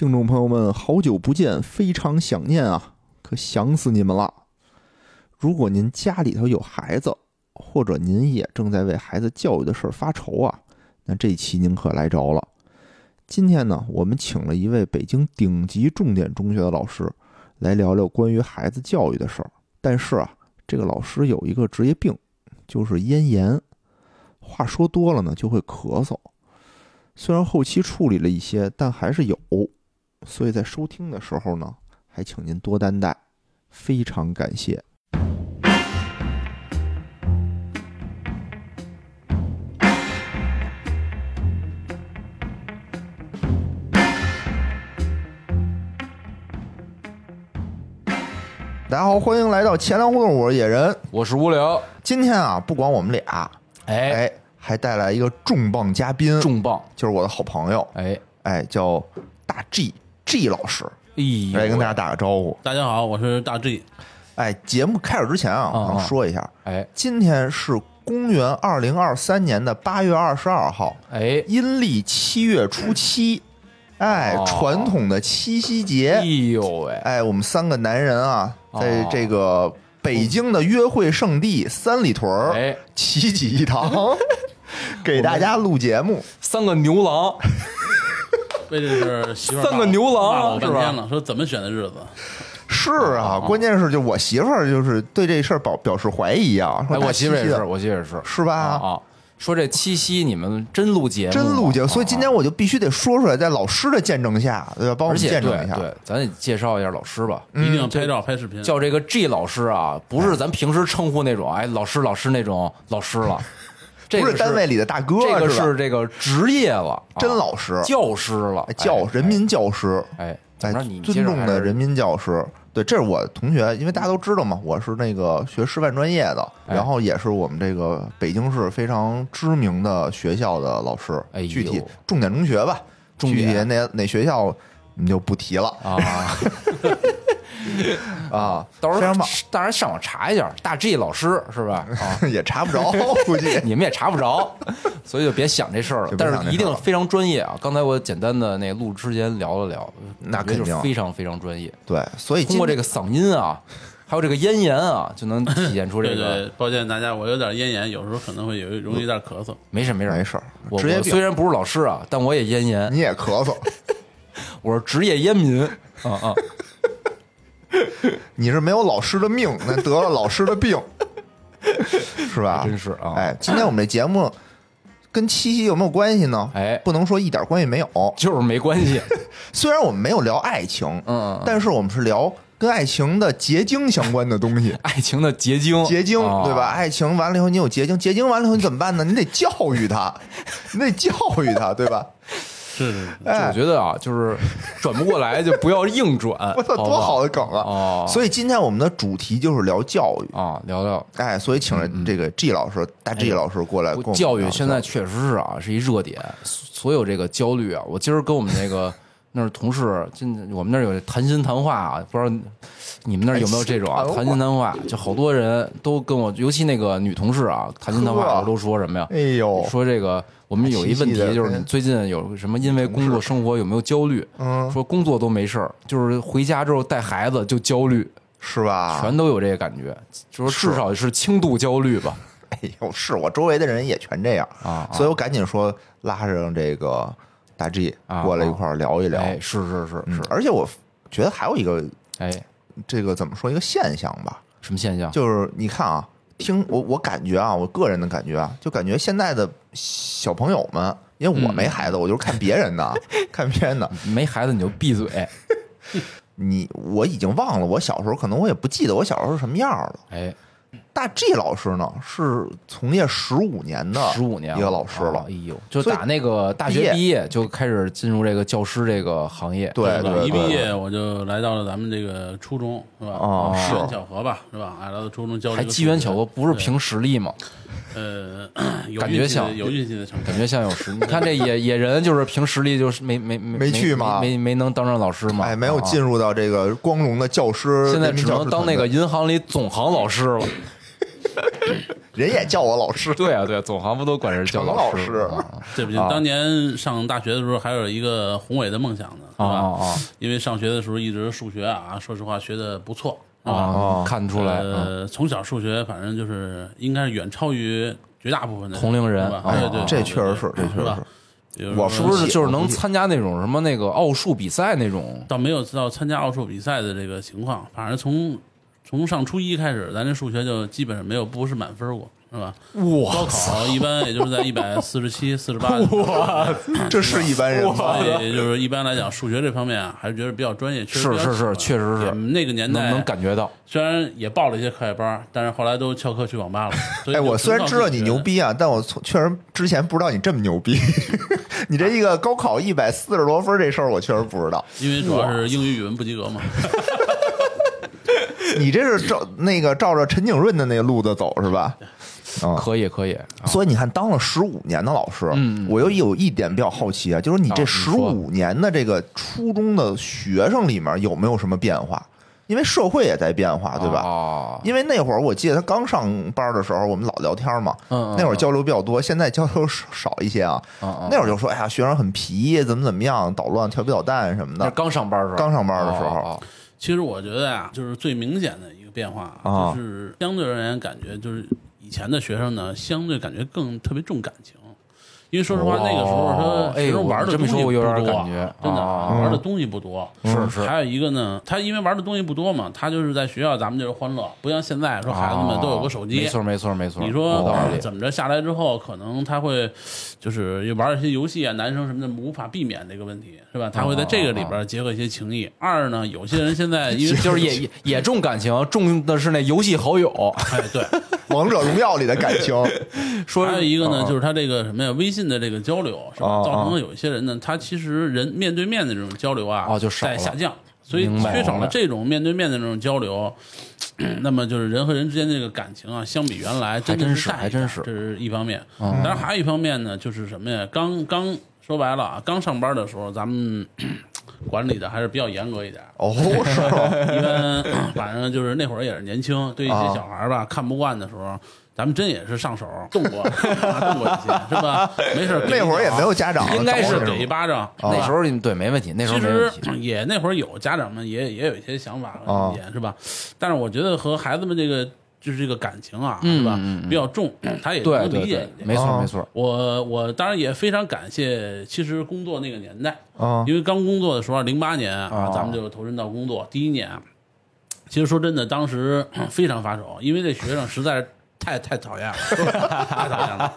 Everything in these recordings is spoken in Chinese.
听众朋友们，好久不见，非常想念啊，可想死你们了。如果您家里头有孩子，或者您也正在为孩子教育的事儿发愁啊，那这期您可来着了。今天呢，我们请了一位北京顶级重点中学的老师，来聊聊关于孩子教育的事儿。但是啊，这个老师有一个职业病，就是咽炎，话说多了呢就会咳嗽。虽然后期处理了一些，但还是有，所以在收听的时候呢，还请您多担待，非常感谢。大家好，欢迎来到钱粮胡同，我是野人。我是无聊，今天啊，不光我们俩，哎，哎，还带来一个重磅嘉宾，重磅，就是我的好朋友，哎，哎，叫大 G G 老师，哎来跟大家打个招呼。大家好，我是大 G。哎，节目开始之前啊，嗯我想说一下，哎。今天是公元二零二三年的八月二十二号，哎，阴历七月初七，哎，哦。传统的七夕节。哎节，呦喂，哎，我们三个男人啊，在哦这个北京的约会圣地三里屯儿哎，齐聚一堂，给大家录节目。三个牛郎，为这是媳妇儿 三个牛郎是吧天了，说怎么选的日子？是啊，关键是就我媳妇儿就是对这事儿表表示怀疑啊，说哎，我媳妇儿也是，我媳妇儿也是，是吧？啊啊，说这七夕你们真录节目，真录节目，啊所以今天我就必须得说出来，在老师的见证下，对吧？帮我们见证一下。对对，咱得介绍一下老师吧。嗯一定要拍照、拍视频。叫这个 G 老师啊，不是咱平时称呼那种哎老师老师那种老师了，这个不是单位里的大哥，这个是这个职业了，啊真老师，教师了哎，教人民教师，哎，怎哎么着你，尊重的人民民教师。对，这是我同学，因为大家都知道嘛，我是那个学师范专业的，哎然后也是我们这个北京市非常知名的学校的老师。哎具体重点中学吧，重点具体哪哪学校你就不提了啊。啊。到时候当然上网查一下，大 G 老师是吧？啊，也查不着，估计 你们也查不着，所以就别想这事儿了但是一定非常专业啊！刚才我简单的那录之前聊了聊，那肯定就是非常非常专业。对，所以通过这个嗓音啊，还有这个咽炎啊，就能体现出这个对，抱歉大家，我有点咽炎，有时候可能会有容易有点咳嗽。没事没事没事我职业我虽然不是老师啊，但我也咽炎，你也咳嗽，我是职业烟民啊啊！你是没有老师的命，那得了老师的病，是吧？真是啊哎，今天我们这节目跟七夕有没有关系呢？哎不能说一点关系没有。就是没关系，虽然我们没有聊爱情，嗯嗯但是我们是聊跟爱情的结晶相关的东西。爱情的结晶，结晶啊对吧？？爱情完了以后，你有结晶，结晶完了以后你怎么办呢？你得教育他，你得教育他，对吧？是是是，哎。我，觉得啊，就是转不过来就不要硬转，我操，多好的梗啊！哦。所以今天我们的主题就是聊教育，啊！聊聊。哎，所以请了这个 G 老师，大 G 老师过来教育现在确实是啊，是一热点，所有这个焦虑啊，我今儿跟我们那个那儿同事，今我们那儿有谈心谈话啊，不知道你们那儿有没有这种啊？谈心谈话，就好多人都跟我，尤其那个女同事啊，谈心谈话都说什么呀？哎呦，说这个我们有一问题就是你最近有什么因为工作生活有没有焦虑？嗯，说工作都没事儿，就是回家之后带孩子就焦虑，是吧？全都有这个感觉，就是至少是轻度焦虑吧。哎呦，是我周围的人也全这样啊啊所以我赶紧说拉上这个大 G 啊过来一块儿聊一聊。哎，是是是嗯是，，而且我觉得还有一个哎，这个怎么说一个现象吧，什么现象？就是你看啊，听我我感觉啊，我个人的感觉啊，就感觉现在的小朋友们，因为我没孩子，我就是看别人的，看别人的。没孩子你就闭嘴。你我已经忘了我小时候，可能我也不记得我小时候是什么样了。哎，大 G 老师呢是从业十五年的十五年一个老师了啊哎，呦，就打那个大学毕业就开始进入这个教师这个行业。对对对一毕业我就来到了咱们这个初中，是吧？哦是机缘巧合吧，是吧？哎，来到初中教还机缘巧合，不是凭实力吗？呃，感觉像有运气的成分感。觉像有实力。你看这野 野人就是凭实力，就是没没没没去吗没没没能当上老师嘛？哎，没有啊进入到这个光荣的教师，现在只能当那个银行里总行老师了。人也叫我老师。对啊，对啊，总行不都管人叫程老老师啊这不行，当年上大学的时候还有一个宏伟的梦想呢，是吧？啊啊因为上学的时候一直数学啊，说实话学的不错，是吧？啊！看得出来，嗯呃，从小数学反正就是应该是远超于绝大部分的同龄人对对，这确实是这确实是我是不是就是能参加那种什么那个奥数比赛那种？倒没有到参加奥数比赛的这个情况，反正从从上初一开始，咱这数学就基本上没有不是满分过，是吧？哇高考一般也就是在一百四十七、四十八，哇这是一般人吗？所以就是一般来讲，数学这方面啊，还是觉得比较专业，确实是是是，确实是那个年代能能感觉到。虽然也报了一些课外班，但是后来都翘课去网吧了。哎，我虽然知道你牛，逼啊，但我从确实之前不知道你这么牛逼。你这一个高考一百四十多分这事儿，我确实不知道。因为主要是英语语文不及格嘛。你这是照那个照着陈景润的那个路子走是吧？嗯、可以可以，所以你看，当了十五年的老师，嗯我又有一点比较好奇啊，就是你这十五年的这个初中的学生里面有没有什么变化？因为社会也在变化，对吧？哦，因为那会儿我记得他刚上班的时候，我们老聊天嘛，嗯嗯那会儿交流比较多，现在交流少少一些啊。那会儿就说，哎呀，学生很皮，怎么怎么样，捣乱、调皮捣蛋什么的。刚上班的时候，刚上班的时候哦哦其实我觉得啊，就是最明显的一个变化，啊就是相对而言感觉就是以前的学生呢，相对感觉更特别重感情。因为说实话，哦那个时候他其实玩的这么东西不说我有点多，感觉真的啊玩的东西不多。是是还有一个呢，他因为玩的东西不多嘛，他就是在学校咱们就是欢乐，不像现在说孩子们都有个手机，没错没错没错。你说怎么着下来之后，可能他会就是玩一些游戏啊，男生什么的无法避免这个问题，是吧？他会在这个里边结合一些情谊。二呢，有些人现在因为 就是也也也重感情，重的是那游戏好友。哎对，王者荣耀里的感情，说还有一个呢，啊就是他这个什么呀，微信的这个交流是吧？啊造成了有一些人呢，他其实人面对面的这种交流啊，哦就少在下降，所以缺少了这种面对面的这种交流。那么就是人和人之间的这个感情啊，相比原来真的还真是还真是这是一方面。嗯当然还有一方面呢，就是什么呀？刚刚说白了啊，刚上班的时候，咱们 管理的还是比较严格一点。哦，是吗？一般 反正就是那会儿也是年轻，对一些啊小孩儿吧看不惯的时候，咱们真也是上手动过，啊动过一些，是吧？没事儿 那会儿也没有家长，应该是给一巴掌。那时候对没问题，那时候其实。也那会儿有家长们也也有一些想法和啊意见，是吧？但是我觉得和孩子们这个就是这个感情啊，嗯是吧？比较重，他也对能对对理解一，点。没错啊没错。我我当然也非常感谢，其实工作那个年代，啊因为刚工作的时候，零八年啊哦，咱们就投身到工作。第一年啊，其实说真的，当时 非常发愁，因为这学生实在是太 太讨厌了，太讨厌了。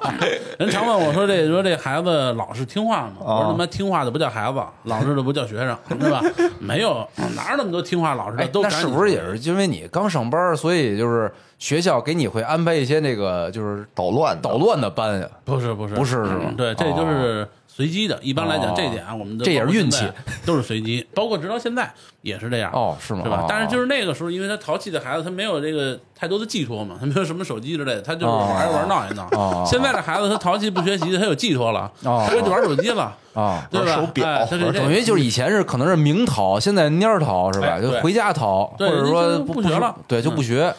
人常问我说这说这孩子老实听话吗？我说他妈听话的不叫孩子，老实的不叫学生，是吧？没有，哪有那么多听话老实的？哎，都是不是也是因为你刚上班，所以就是学校给你会安排一些那个就是捣乱捣乱的班呀？不是不是不是是吗嗯对，这就是随机的。一般来讲，哦这点啊我们的这也是运气，都是随机，包括直到现在也是这样。哦，是吗？哦？是吧但是就是那个时候，因为他淘气的孩子，他没有这个太多的寄托嘛，他没有什么手机之类的，他就是玩一玩闹一闹。哦现在的孩子，他淘气不学习，他有寄托了，哦他就玩手机了，啊，对吧？玩手表等于就是以前是可能是明淘，现在蔫淘是吧？哎就回家淘，或者说不学了对，就不学，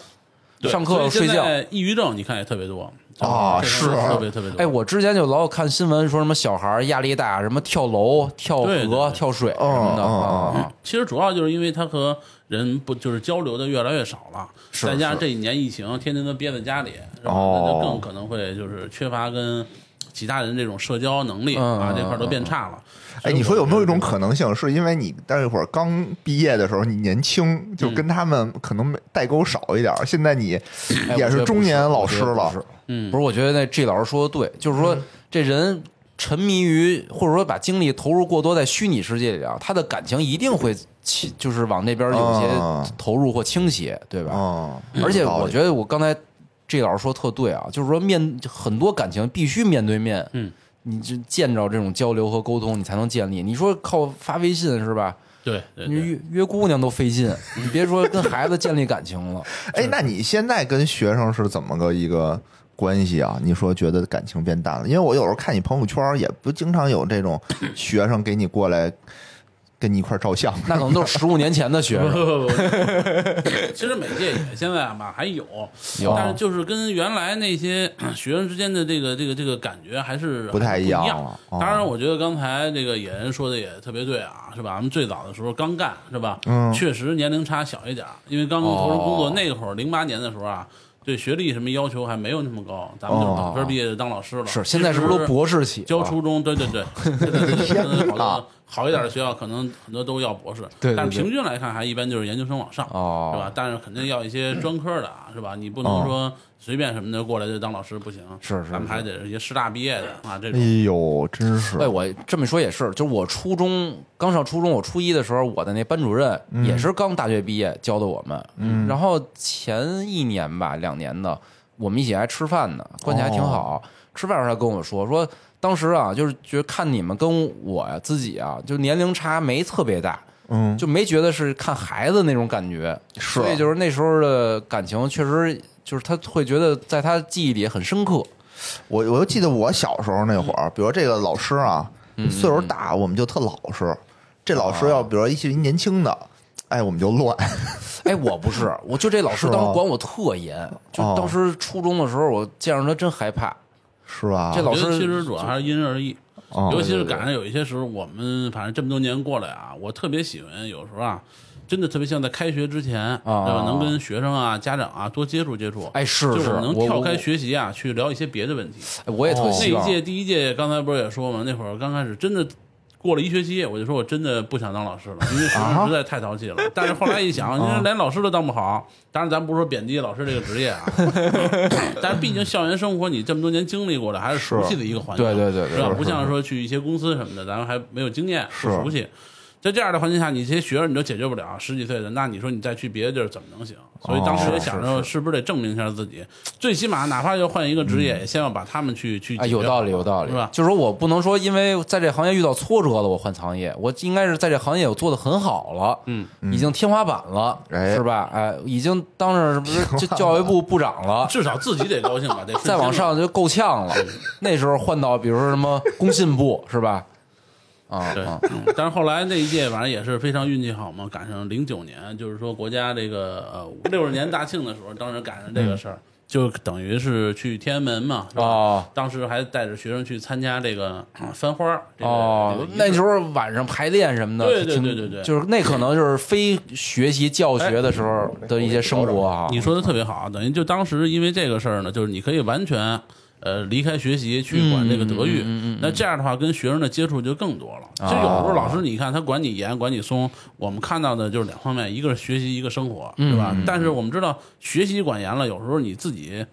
对上课睡觉。抑郁症你看也特别多啊这个是特别特别多。哎，我之前就老看新闻说什么小孩儿压力大，什么跳楼、跳河、对对对。跳水什么的嗯嗯啊。嗯，其实主要就是因为他和人不就是交流的越来越少了，再加上这几年疫情，天天都憋在家里，是吧？哦。那就更可能会就是缺乏跟其他人这种社交能力啊，嗯嗯这块儿都变差了。哎，你说有没有一种可能性，是因为你那会儿刚毕业的时候你年轻，就跟他们可能代沟少一点儿，现在你也哎我觉得中年老师了。不是我觉得不是。嗯。不是，我觉得那 G 老师说的对，就是说这人沉迷于或者说把精力投入过多在虚拟世界里啊，他的感情一定会，就是往那边有啊。些投入或倾斜，对吧？哦，而且我觉得我刚才 G 老师说特对啊，就是说面很多感情必须面对面，嗯，你就见着这种交流和沟通，你才能建立。你说靠发微信是吧？对对你，约约姑娘都费劲，你别说跟孩子建立感情了。哎，那你现在跟学生是怎么个一个关系啊？你说觉得感情变淡了？因为我有时候看你朋友圈，也不经常有这种学生给你过来跟你一块儿照相。那可能都是十五年前的学不生。不不，其实每届也现在吧还有，有但是就是跟原来那些 学生之间的这个这个这个感觉还是不太一一样当然，我觉得刚才这个野人说的也特别对啊，是吧？咱们最早的时候刚干，是吧？嗯确实年龄差小一点，因为刚投入工作哦那会儿零八年的时候啊。对学历什么要求还没有那么高，咱们就是本科毕业就当老师了。是，现在是不是都博士起？教初中，对对对，现在好 哪多好一点的学校，可能很多都要博士，对对但是平均来看，还一般就是研究生往上，哦是吧？但是肯定要一些专科的啊，是吧？你不能说随便什么的过来就当老师不行，是是咱们还得是一些师大毕业的啊，这哎种。呦，真是哎，我这么说也是，就是我初中刚上初中，我初一的时候，我的那班主任也是刚大学毕业教的我们。嗯，然后前一年吧，两年的，我们一起还吃饭呢，关系还挺好。吃饭时候他跟我说说，当时啊，就是觉得看你们跟我呀自己啊，就年龄差没特别大，嗯，就没觉得是看孩子那种感觉。是所以就是那时候的感情，确实就是他会觉得在他记忆里很深刻。我我就记得我小时候那会儿，比如这个老师啊，岁数大，我们就特老实。这老师要比如一些年轻的，哎，我们就乱。哎，我不是，我就这老师当时管我特严，就哦当时初中的时候，我见着他真害怕。是吧？这老觉得师其实主要还是因人而异，哦尤其是赶上有一些时候，我们反正这么多年过来啊，我特别喜欢有时候啊，真的特别像在开学之前，对吧？能跟学生啊、家长啊多接触接触。哎，是就是能我跳开学习啊，去聊一些别的问题。哎我也特哦希望。那一届第一届，刚才不是也说嘛，那会儿刚开始真的过了一学期，我就说我真的不想当老师了，因为学生实在太淘气了。但是后来一想，你说连老师都当不好，当然咱不是说贬低老师这个职业啊，但是毕竟校园生活你这么多年经历过的，还是熟悉的一个环境，对对对对是吧？不像说去一些公司什么的，咱们还没有经验，不是熟悉。在这样的环境下，你这些学生你都解决不了，十几岁的，那你说你再去别的地儿怎么能行？所以当时也想着，是不是得证明一下自己？最起码哪怕要换一个职业，也先要把他们去去有道理，有道理，是吧？就是说我不能说因为在这行业遇到挫折了，我换行业，我应该是在这行业我做的很好了，嗯，已经天花板了，哎是吧？哎，已经当上什么 就教育部部长了，至少自己得高兴吧，得 再往上就够呛了。那时候换到比如说什么工信部，是吧？啊对但是后来那一届反正也是非常运气好嘛，赶上零九年，就是说国家这个呃六十年大庆的时候，当时赶上这个事儿，就等于是去天安门嘛，是吧？哦。当时还带着学生去参加这个呃翻花儿这个哦这个仪，式那时候晚上排练什么的，对对对对对。就是那可能就是非学习教学的时候的一些生活啊。你说的特别好，等于就当时因为这个事儿呢，就是你可以完全呃离开学习去管这个德育，那这样的话跟学生的接触就更多了。其实有时候老师你看他管你严管你松，我们看到的就是两方面，一个是学习，一个生活，是吧？但是我们知道学习管严了，有时候你自己。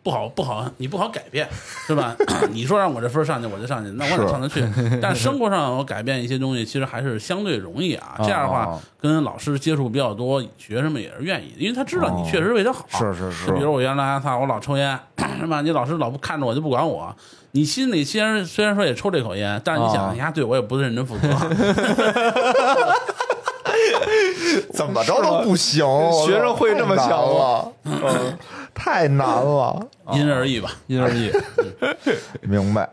不好，不好，你不好改变，是吧？你说让我这分上去，我就上去，那我哪上得去。但生活上我改变一些东西，其实还是相对容易啊。这样的话哦，跟老师接触比较多，学生们也是愿意，因为他知道你确实为他好。是是是就比如我原来他，我老抽烟，是吧？你老师老不看着我就不管我，你心里虽然虽然说也抽这口烟，但是你想，哦你丫对我也不是认真负责。怎么着都不行，学生会这么想了，嗯，太难了，因人而异吧。因人而异。明白？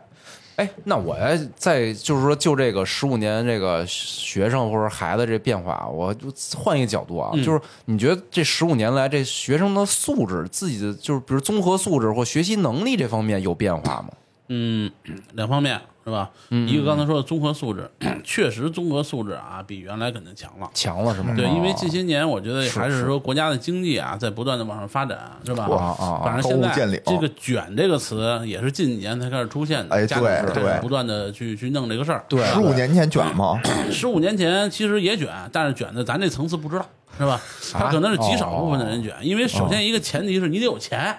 哎，那我要再就是说，就这个十五年这个学生或者孩子这变化，我就换一个角度啊，嗯就是你觉得这十五年来这学生的素质，自己的就是比如综合素质或学习能力这方面有变化吗？嗯，两方面是吧？嗯一个刚才说的综合素质，确实综合素质啊比原来肯定强了。强了是吗？对，因为哦近些年我觉得还是是说国家的经济啊在不断的往上发展，是吧？啊反正现在这个“卷”这个词也是近几年才开始出现的，哎对对不断的去去弄这个事儿。对十五年前卷吗？十五年前其实也卷，但是卷的咱这层次不知道，是吧？他可能是极少部分的人卷，因为首先一个前提是你得有钱。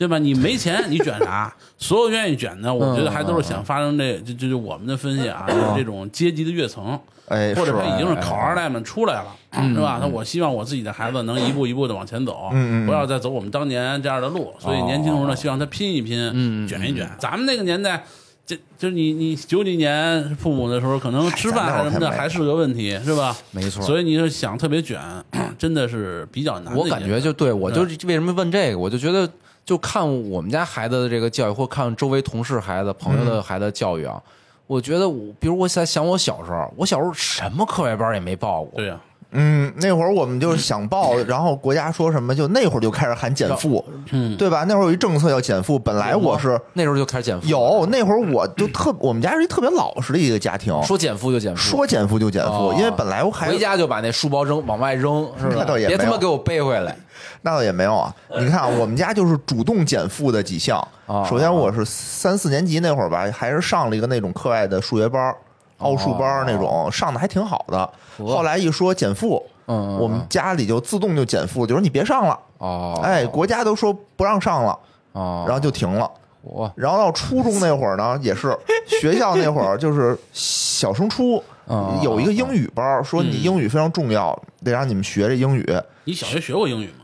对吧？你没钱，你卷啥？所有愿意卷的，我觉得还都是想发生这，就就就我们的分析啊，就是这种阶级的跃层，哎，或者已经是考二代们出来了，是吧？那我希望我自己的孩子能一步一步的往前走，不要再走我们当年这样的路。所以年轻时候呢，希望他拼一拼，卷一卷。咱们那个年代。这就是你你九几年父母的时候，可能吃饭还什么的还是个问题，是吧？没错所以你是想特别卷，真的是比较难我。感觉就对我就为什么问这个，我就觉得就看我们家孩子的这个教育，或看周围同事孩子、朋友的孩子教育啊，我觉得我，比如我在想我小时候，我小时候什么课外班也没报过，对呀、嗯，那会儿我们就是想报，然后国家说什么，就那会儿就开始喊减负，嗯，对吧？那会儿有一政策要减负，本来我是那时候就开始减负，有，那会儿我就特，我们家是一特别老实的一个家庭，说减负就减负，说减负就减负，哦因为本来我还回家就把那书包扔往外扔，是吧？那倒也没别他妈给我背回来。那倒也没有啊。你看啊，我们家就是主动减负的几项哦。首先，我是三四年级那会儿吧，还是上了一个那种课外的数学班儿。奥数班那种上的还挺好的，哦后来一说减负，我们家里就自动就减负，就说你别上了，哦，哎，国家都说不让上了，哦，然后就停了。我然后到初中那会儿呢，也是 学校那会儿就是小升初哦有一个英语班儿，说你英语非常重要，得让你们学这英语。你小学学过英语吗？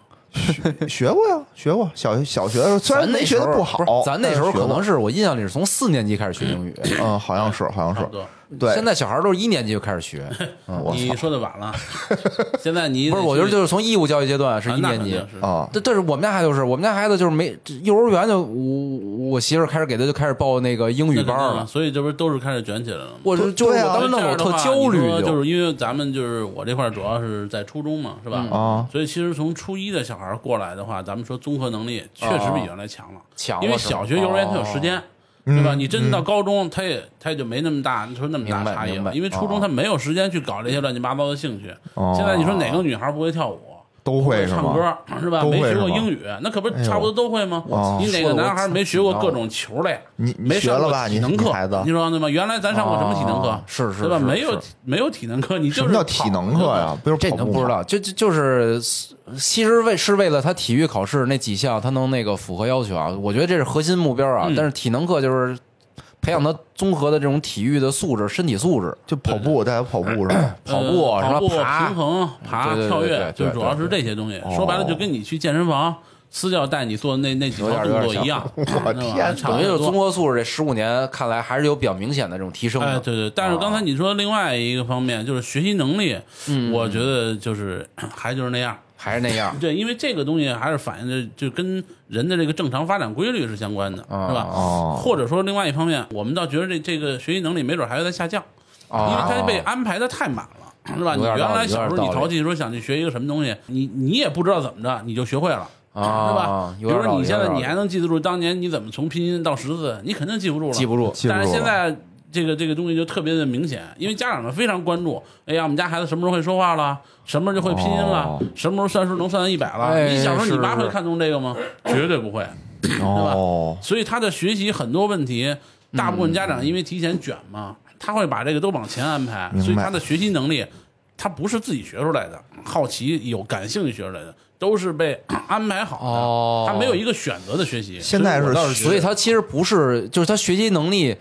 学过呀，学过。小学小学的时候虽然咱那没学的时候好，是咱那时候可能是我印象里是从四年级开始学英语，嗯，好像是，好像是。对，现在小孩都是一年级就开始学，你说的晚了，现在你不是？我觉得就是从义务教育阶段是啊一年级。啊，但但是我们家孩子就是，我们家孩子就是没幼儿园就我我媳妇儿开始给他就开始报那个英语班了，所以这不是都是开始卷起来了吗？我就就是我当时我特焦虑就是因为咱们就是我这块主要是在初中嘛，是吧？啊，所以其实从初一的小孩过来的话，咱们说综合能力确实比原来强了，强因为小学、幼儿园他有时间。哦对吧？你真到高中，他也他也就没那么大，你说那么大差异了，因为初中他没有时间去搞这些乱七八糟的兴趣。哦现在你说哪个女孩不会跳舞？都会是吗？唱歌是吧？没学过英语，那可不差不多都会吗？哦你哪个男孩没学过各种球类？你你没上过学了吧？你体能课，你孩子你说对吗？原来咱上过什么体能课哦？是是对吧？是没有没有体能课，你就是什么叫体能课呀？不是这你？都不知道，就就就是其实为是为了他体育考试那几项他能那个符合要求啊，我觉得这是核心目标啊。嗯但是体能课就是培养他综合的这种体育的素质、身体素质，就跑步，大家跑步是吧？跑步呃跑步、什么爬平衡、爬、跳跃，就主要是这些东西。哦说白了，就跟你去健身房私教带你做那那几有套动作一样。我对吧天差不多等于就是综。合素质这十五年看来还是有比较明显的这种提升的。哎，对对，但是刚才你说另外一个方面就是学习能力，嗯我觉得就是 还就是那样。还是那样。对，因为这个东西还是反映的就跟人的这个正常发展规律是相关的，啊是吧？哦或者说另外一方面，我们倒觉得这这个学习能力没准还会在下降，因为啊，它被安排的太满了。是吧？你原来小时候你淘气说想去学一个什么东西，你你也不知道怎么着，你就学会了，啊是吧？比如说你现在你还能记得住当年你怎么从拼音到识字，你肯定记不住了，记不住但是现在这个这个东西就特别的明显，因为家长们非常关注，哎呀，我们家孩子什么时候会说话了，什么时候就会拼音了，哦什么时候算数能算到一百了？哎你小时候你妈会看重这个吗？绝对不会。哦，所以他的学习很多问题，大部分家长因为提前卷嘛，他会把这个都往前安排，所以他的学习能力，他不是自己学出来的，好奇有感兴趣学出来的，都是被安排好的，哦他没有一个选择的学习。现在是所以他其实不是，就是他学习能力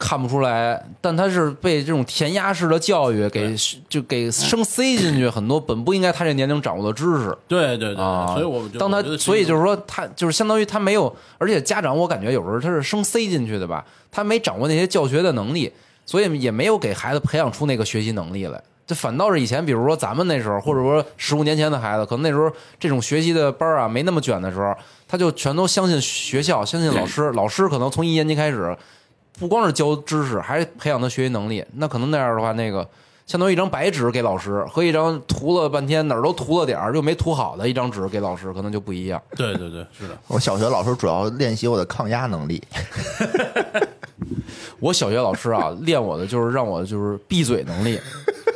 看不出来，但他是被这种填鸭式的教育给就给生塞进去很多本不应该他这年龄掌握的知识对对对，啊。所以我们当他所以就是说，他就是相当于他没有，而且家长我感觉有时候他是生塞进去的吧，他没掌握那些教学的能力，所以也没有给孩子培养出那个学习能力来。这反倒是以前，比如说咱们那时候，或者说十五年前的孩子，可能那时候这种学习的班啊没那么卷的时候，他就全都相信学校，相信老师，老师可能从一年级开始，不光是教知识，还培养他学习能力。那可能那样的话，那个相当于一张白纸给老师，和一张涂了半天哪儿都涂了点儿又没涂好的一张纸给老师，可能就不一样。对对对，是的，我小学老师主要练习我的抗压能力。我小学老师啊，练我的就是让我就是闭嘴能力。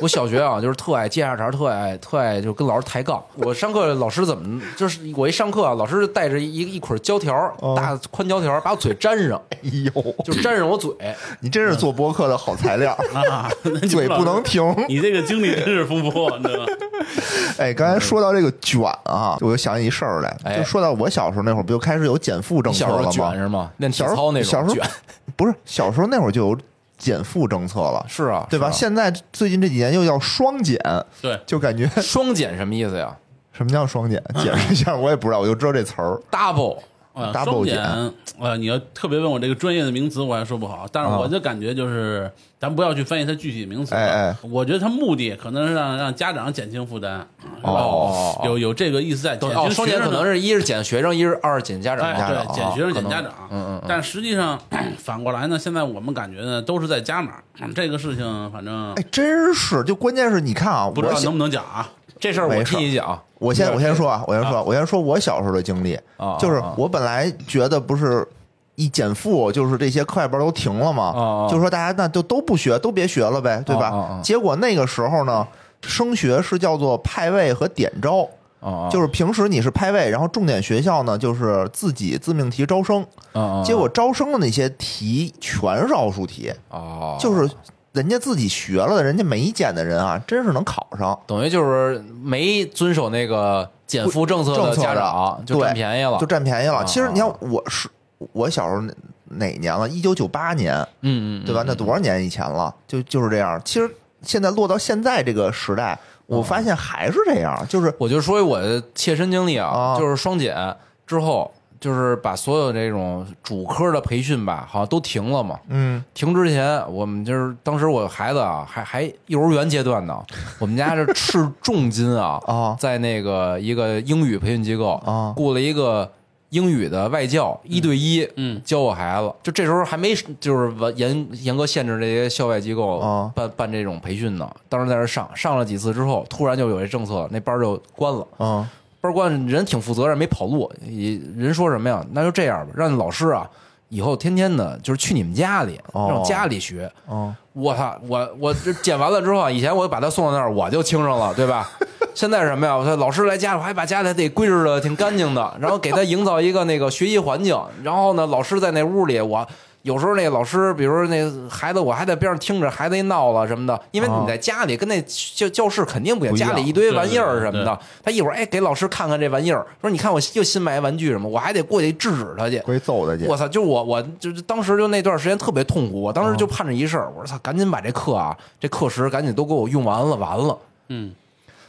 我小学啊，就是特爱接下茬，特爱特爱就跟老师抬杠。我上课老师怎么就是我一上课啊，老师带着一一捆胶条，大宽胶条，把我嘴粘上，哎呦，就粘上我嘴。你真是做播客的好材料，啊，嘴不能停。你这个经历真是丰富，你知道吗？哎，刚才说到这个卷啊，我就想起一事儿来，哎就说到我小时候那会儿，不就开始有减负政你小时候策了吗？卷是吗？练体小时候操那小时候种卷。不是小时候那会儿就有减负政策了，是啊，对吧？啊现在最近这几年又要双减，对，就感觉双减什么意思呀什么叫双减？解释一下，我也不知道，我就知道这词儿。？double 呃，double 双减减，呃，你要特别问我这个专业的名词，我还说不好。但是啊我的感觉就是，咱不要去翻译它具体的名词。哎哎，我觉得它目的可能是让让家长减轻负担，哦有有这个意思在。减哦，双减可能是一是减学生，一是二是减家长。哎，对，减学生减家长，嗯嗯嗯但实际上反过来呢，现在我们感觉呢，都是在加码。这个事情，反正哎，真是，就关键是你看啊，不知道能不能讲啊？这事儿我没事替你讲，我先我先说啊，我先说，我先说我小时候的经历啊，就是啊我本来觉得不是一减负，就是这些课外班都停了啊嘛啊，就说大家那就都不学，都别学了呗，对吧啊？结果那个时候呢，升学是叫做派位和点招。啊，就是平时你是派位，然后重点学校呢就是自己自命题招生，啊，结果招生的那些题全是奥数题，哦，就是人家自己学了的，人家没减的人啊，真是能考上。等于就是没遵守那个减负政策的家长就占便宜了，就占便宜了。啊其实你看，我是我小时候哪哪年了？一九九八年，嗯嗯，对吧？那多少年以前了？就就是这样。其实现在落到现在这个时代，我发现还是这样，就是我就说我的切身经历啊，啊就是双减之后，就是把所有这种主科的培训吧，好像都停了嘛。嗯停之前，我们就是当时我孩子啊，还还幼儿园阶段呢，我们家是斥重金啊，啊在那个一个英语培训机构啊雇了一个英语的外教，一对一，嗯，教我孩子。就这时候还没就是完严严格限制这些校外机构啊办办这种培训呢。当时在这上上了几次之后，突然就有这政策，那班就关了。嗯班儿关，人挺负责任，没跑路。也人说什么呀？那就这样吧，让老师啊。以后天天的，就是去你们家里，哦让家里学。哦我操，我我这剪完了之后啊，以前我把他送到那儿，我就轻上了，对吧？现在是什么呀？我说老师来家里，我还把家里得归置的挺干净的，然后给他营造一个那个学习环境。然后呢，老师在那屋里，我有时候那老师，比如说那孩子，我还在边上听着孩子一闹了什么的，因为你在家里跟那教教室肯定不一样，家里一堆玩意儿什么的，他一会儿哎给老师看看这玩意儿，说你看我又新买一玩具什么，我还得过去制止他去。揍他去我。操！就我我就是当时就那段时间特别痛苦，我当时就盼着一事儿，我说操，赶紧把这课啊，这课时赶紧都给我用完了，完了。嗯，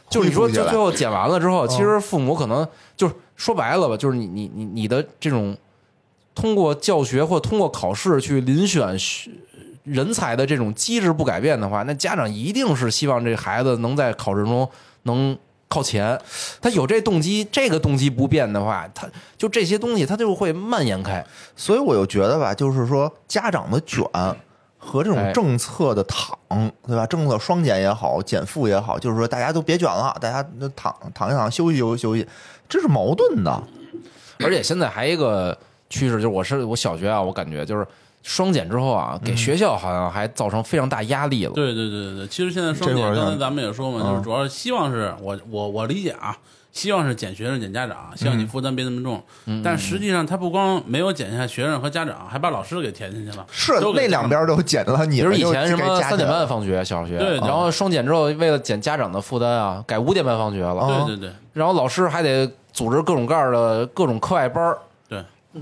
就是你说，就最后剪完了之后，其实父母可能就是说白了吧，就是你你你你的这种通过教学或通过考试去遴选学人才的这种机制不改变的话，那家长一定是希望这孩子能在考试中能靠前。他有这动机，这个动机不变的话，他就这些东西他就会蔓延开。所以我又觉得吧，就是说家长的卷和这种哎政策的躺，对吧？政策双减也好，减负也好，就是说大家都别卷了，大家躺躺一躺，休息休息休息，这是矛盾的。而且现在还有一个趋势，就是我是我小学啊，我感觉就是双减之后啊，给学校好像还造成非常大压力了。对对对对对，其实现在双减，刚才咱们也说嘛，嗯就是主要是希望是我我我理解啊，希望是减学生减家长，希望你负担别那么重。但实际上他不光没有减下学生和家长，还把老师给填进去了。是都那两边都减了，你比如以前什么三点半放学，小学，对对然后双减之后，为了减家长的负担啊，改五点半放学了，啊对对对然后老师还得组织各种各样的各种课外班儿。对，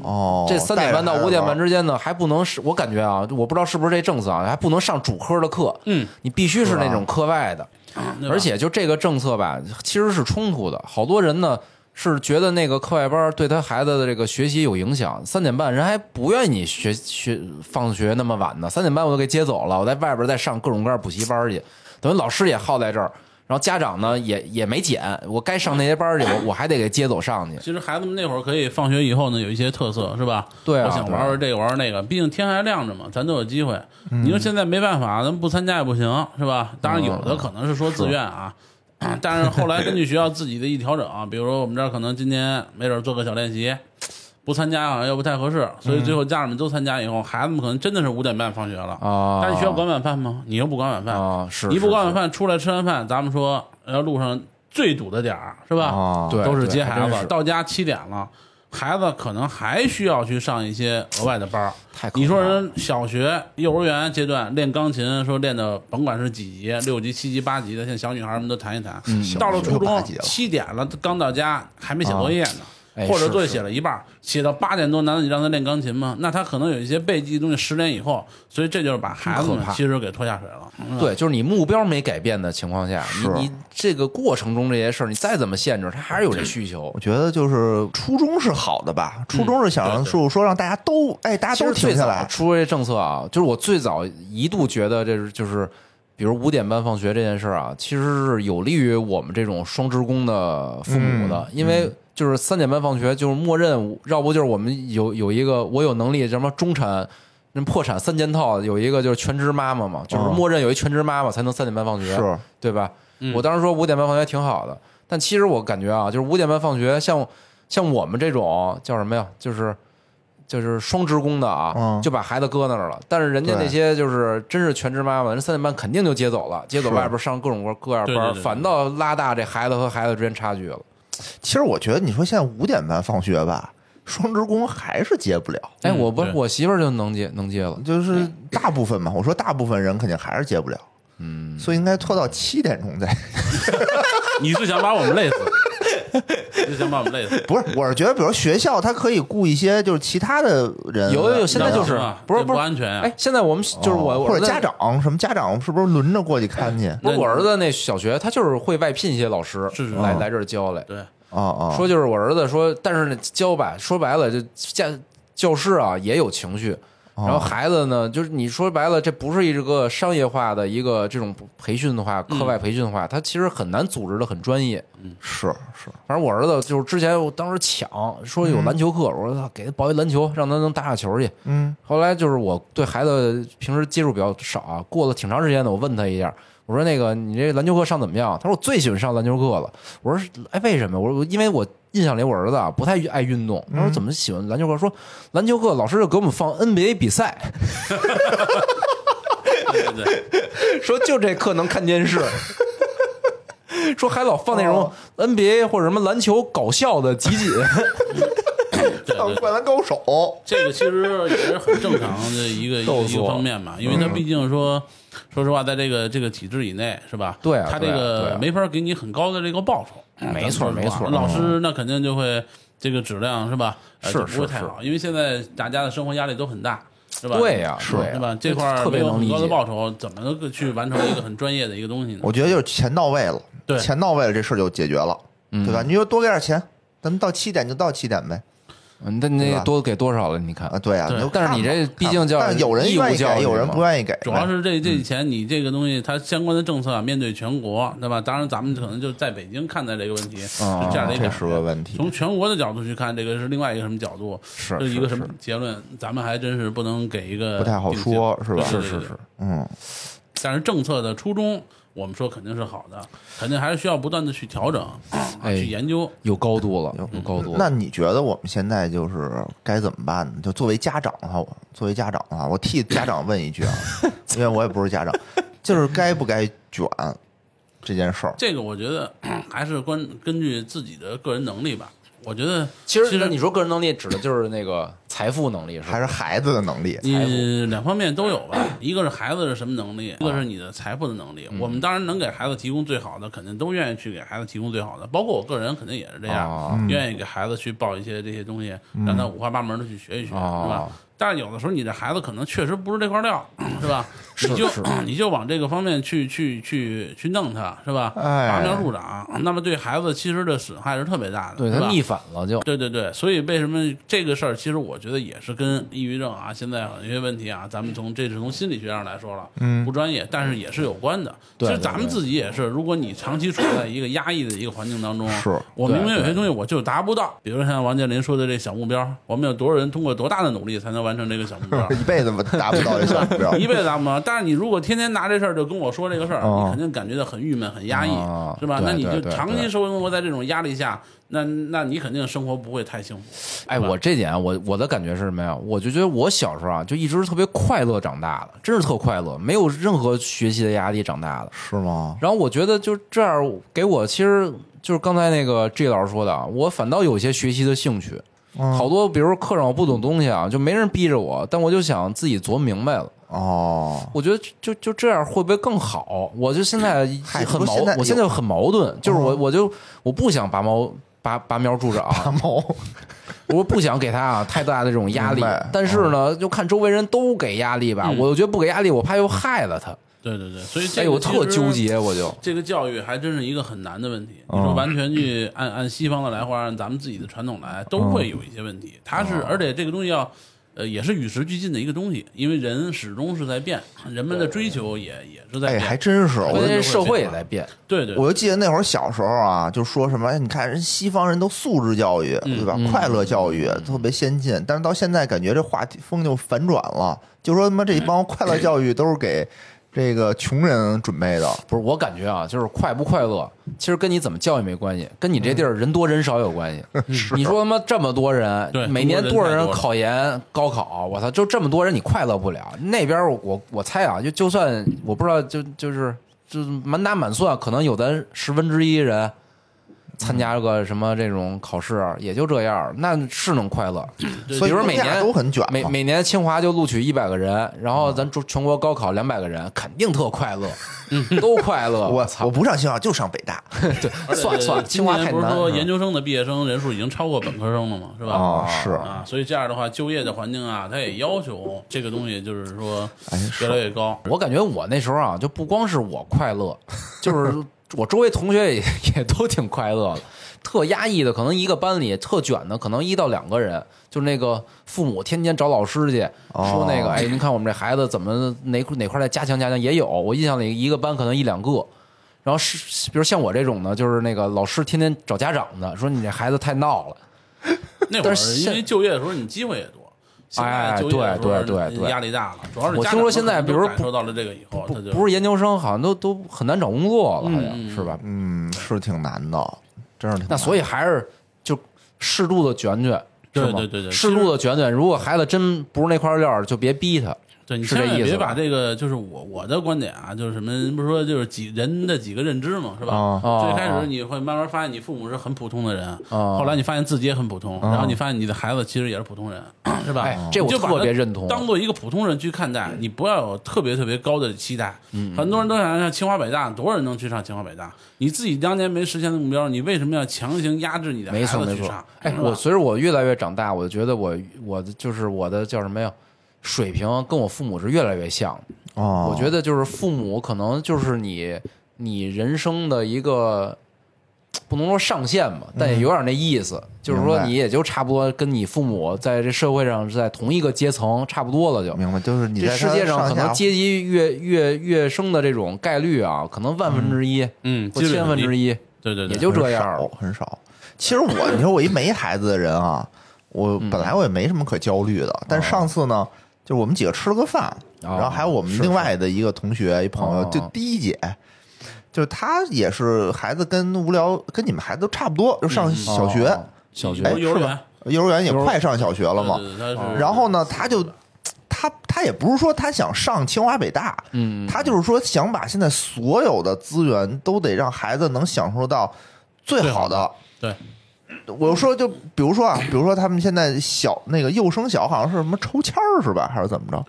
哦，这三点半到五点半之之间呢，还不能是，我感觉啊，我不知道是不是这政策啊，还不能上主科的课，嗯，你必须是那种课外的。而且就这个政策吧，其实是冲突的。好多人呢是觉得那个课外班对他孩子的这个学习有影响，三点半人还不愿意你学学放学那么晚呢，三点半我就给接走了，我在外边再上各种各样补习班去，等于老师也耗在这儿，然后家长呢也也没减，我该上那些班去，我我还得给接走上去。其实孩子们那会儿可以放学以后呢，有一些特色是吧？对啊我想玩玩这个玩玩那个，毕竟天还亮着嘛，咱都有机会。嗯你说现在没办法，咱们不参加也不行，是吧？当然有嗯的可能是说自愿啊，但是后来根据学校自己的一调整，比如说我们这儿可能今天没准做个小练习。不参加好像又不太合适，所以最后家长们都参加以后，孩子们可能真的是五点半放学了。啊，但是学校管晚饭吗？你又不管晚饭，啊，是你不管晚饭，出来吃完饭，咱们说，呃，路上最堵的点儿是吧？啊，对都是接孩子，到家七点了，孩子可能还需要去上一些额外的班儿。太可你说人小学、幼儿园阶段练钢琴，说练的甭管是几级，六级、七级、八级的，现在小女孩们都弹一弹。嗯到了初中七点了，刚到家还没写作业呢。哎或者作业写了一半儿，写到八点多，难道你让他练钢琴吗？那他可能有一些背记的东西十点以后，所以这就是把孩子们其实给拖下水了。嗯。对，就是你目标没改变的情况下，你你这个过程中这些事儿，你再怎么限制，他 还是有这需求。我。觉得就是初衷是好的吧，初衷是想说说让大家都哎，大家都停下来，出这政策啊，就是我最早一度觉得这是就是，比如五点半放学这件事儿啊，其实是有利于我们这种双职工的父母的，因为就是三点半放学，就是默认，要不就是我们有有一个我有能力什么中产。那破产三件套有一个就是全职妈妈嘛，就是哦默认有一全职妈妈才能三点半放学，是对吧？我当时说五点半放学挺好的，但其实我感觉啊，就是五点半放学，像像我们这种叫什么呀？就是就是双职工的啊，嗯就把孩子搁那儿了。但是人家那些就是真是全职妈妈，人三点半肯定就接走了，接走外边上各种各样班，对对对对反倒拉大这孩子和孩子之间差距了。其实我觉得你说现在五点半放学吧，双职工还是接不了，哎，我不我媳妇儿就能接能接了，就是大部分嘛，我说大部分人肯定还是接不了，嗯，所以应该拖到七点钟再。你是想把我们累死？你是想把我们累死？不是，我是觉得，比如学校，他可以雇一些就是其他的人，有有有，现在就是不是不是。安全啊。哎，现在我们就是我哦或者家长什么家长是不是轮着过去看去？不是我儿子那小学，他就是会外聘一些老师是是哦来来这儿教来。对，啊啊，说就是我儿子说，但是呢教吧，说白了，就教教师啊也有情绪，然后孩子呢，就是你说白了，这不是一个商业化的一个这种培训的话，课外培训的话，他其实很难组织的很专业。是是，反正我儿子就是之前我当时抢说有篮球课，我说给他报一篮球，让他能打打球去。嗯，后来就是我对孩子平时接触比较少啊，过了挺长时间的，我问他一下，我说那个你这篮球课上怎么样？他说我最喜欢上篮球课了。我说哎为什么？我说因为我印象里我儿子啊不太爱运动。他说怎么喜欢篮球课？说篮球课老师就给我们放 NBA 比赛，说就这课能看电视。说还老放那种哦 NBA 或者什么篮球搞笑的集锦，当 对对灌篮高手，这个其实也是很正常的一个 一个方面嘛，因为他毕竟说，说实话，在这个这个体制以内，是吧？对啊他这对啊对个啊没法给你很高的这个报酬。没错咱们说实话没错老师那肯定就会这个质量是吧？呃是就不会是是太好，因为现在大家的生活压力都很大。是吧？对呀对呀是吧？这块儿特别没有很高的解报酬，怎么能去完成一个很专业的一个东西呢？我觉得就是钱到位了，对钱到位了，这事儿就解决了，对吧？你就多给点钱，咱们到七点就到七点呗，嗯，那那多给多少了？你看啊，，对啊，对但是你这毕竟叫有人义务愿意给，教育有人嘛不愿意给，主要是这这钱，你这个东西它相关的政策啊，面对全国，对吧？当然，咱们可能就在北京看待这个问题是啊这样的一个这是个问题从全国的角度去看，这个是另外一个什么角度？是是一个什么结论？咱们还真是不能给一个不太好说，是吧？对对对对嗯，但是政策的初衷，我们说肯定是好的，肯定还是需要不断的去调整，啊哎去研究。有高度了，有高度了。那你觉得我们现在就是该怎么办呢？就作为家长的话，我作为家长的话，我替家长问一句啊，因为我也不是家长，就是该不该卷这件事儿？这个我觉得还是关根据自己的个人能力吧。我觉得其实其实你说个人能力指的就是那个财富能力，是吧还是孩子的能力？你两方面都有吧，一个是孩子是什么能力，一个是你的财富的能力。我们当然能给孩子提供最好的，肯定都愿意去给孩子提供最好的，包括我个人肯定也是这样，啊愿意给孩子去报一些这些东西，让他五花八门的去学一学，啊是吧？但是有的时候你这孩子可能确实不是这块料，是吧？是你就 你就往这个方面去去去去弄他，是吧？哎拔苗助长，那么对孩子其实的损害是特别大的，对他逆反了就。对对对，所以为什么这个事儿，其实我觉得也是跟抑郁症啊，现在有些问题啊，咱们从这是从心理学上来说了，嗯，不专业，但是也是有关的。对其实咱们自己也是，如果你长期处在一个压抑的一个环境当中，是我明明有些东西我就达不到，比如像王健林说的这小目标，我们有多少人通过多大的努力才能完成这个小目标？一辈子达不到这小目标。一辈子达不到。但是你如果天天拿这事儿就跟我说这个事儿，哦你肯定感觉到很郁闷、很压抑，哦是吧？那你就长期生活在这种压力下，那那你肯定生活不会太幸福。哎，我这点我我的感觉是什么呀？我就觉得我小时候啊，就一直特别快乐长大的，真是特快乐，没有任何学习的压力长大的。是吗？然后我觉得就这样给我，其实就是刚才那个 G 老师说的啊，我反倒有一些学习的兴趣。好多，比如说课上我不懂东西啊，就没人逼着我，但我就想自己琢磨明白了。哦，我觉得就就这样会不会更好？我就现在嗨很矛不是现在，我现在很矛盾，就是我哦。我就我不想拔毛拔拔苗助长，拔毛，我不想给他啊太大的这种压力，但是呢，就看周围人都给压力吧，嗯。我就觉得不给压力，我怕又害了他，对对对，所以这哎，我特纠结，我就这个教育还真是一个很难的问题。你哦说完全去按按西方的来，或者按咱们自己的传统来，都会有一些问题。它是，而且这个东西要，呃，也是与时俱进的一个东西，因为人始终是在变，人们的追求也也是在哎，变。还真是，关我键是社会也在变，对对，我就记得那会儿小时候啊，就说什么，哎，你看人西方人都素质教育，对吧？快乐教育特别先进，但是到现在感觉这话题风就反转了，就说他妈这帮快乐教育都是给这个穷人准备的。不是我感觉啊，就是快不快乐，其实跟你怎么教育没关系，跟你这地儿人多人少有关系。你说他妈这么多人，每年多少人考研、高考，我操，就这么多人，你快乐不了。那边我我我猜啊，就就算我不知道，就就是就是满打满算，可能有咱十分之一人参加个什么这种考试，也就这样，那是能快乐。所以每年都很卷每每年清华就录取一百个人，然后咱中全国高考两百个人，肯定特快乐，都快乐。我 操我，不上清华就上北大，对，算了算了，清华太难。年不是说研究生的毕业生人数已经超过本科生了嘛，是吧？啊是啊，所以这样的话，就业的环境啊，它也要求这个东西，就是说哎越来越高。我感觉我那时候啊，就不光是我快乐，就是我周围同学也也都挺快乐的。特压抑的，可能一个班里特卷的，可能一到两个人，就那个父母天天找老师去说那个，哎，您看我们这孩子怎么哪哪块再加强加强，也有。我印象里一个班可能一两个，然后是比如像我这种的，就是那个老师天天找家长的，说你这孩子太闹了。那会儿但是现因为就业的时候你机会也多，现在就业的时候对对对对压力大了，主要是我听说现在比如感受到了这个以后，他就不是研究生，好像都都很难找工作了，好像是吧？嗯，是挺难的，真是挺难的。那所以还是就适度的卷卷，是吗对对对对适度的卷卷。如果孩子真不是那块料儿，就别逼他。对你千万别把这个就是我我的观点啊，就是什么不是说就是几人的几个认知嘛，是吧？最开始你会慢慢发现你父母是很普通的人，哦后来你发现自己也很普通，然后你发现你的孩子其实也是普通人，是吧？哎这我就把特别认同当做一个普通人去看待，你不要有特别特别高的期待。嗯很多人都想上清华北大，多少人能去上清华北大？你自己当年没实现的目标，你为什么要强行压制你的孩没错没错子去上？。哎，我随着我越来越长大，我就觉得我我的就是我的叫什么呀？水平跟我父母是越来越像。哦，我觉得就是父母可能就是你你人生的一个不能说上限吧，但也有点那意思，就是说你也就差不多跟你父母在这社会上是在同一个阶层，差不多了就。明白，就是你这在他世界上可能阶级越越越升的这种概率啊，可能万分之一嗯，或千分之一，一，对对对，也就这样很少。其实我，你说我一没孩子的人啊，我嗯本来我也没什么可焦虑的。但上次呢，就是我们几个吃了个饭，哦然后还有我们另外的一个同学一朋友，哦就第一姐，就是她也是孩子跟无聊跟你们孩子都差不多，就上小学，哦小学哎幼儿园幼儿园也快上小学了嘛。然后呢，他就他他也不是说他想上清华北大，嗯，他就是说想把现在所有的资源都得让孩子能享受到最好的。对，我说就比如说啊，比如说他们现在小那个幼升小好像是什么抽签儿是吧，还是怎么着？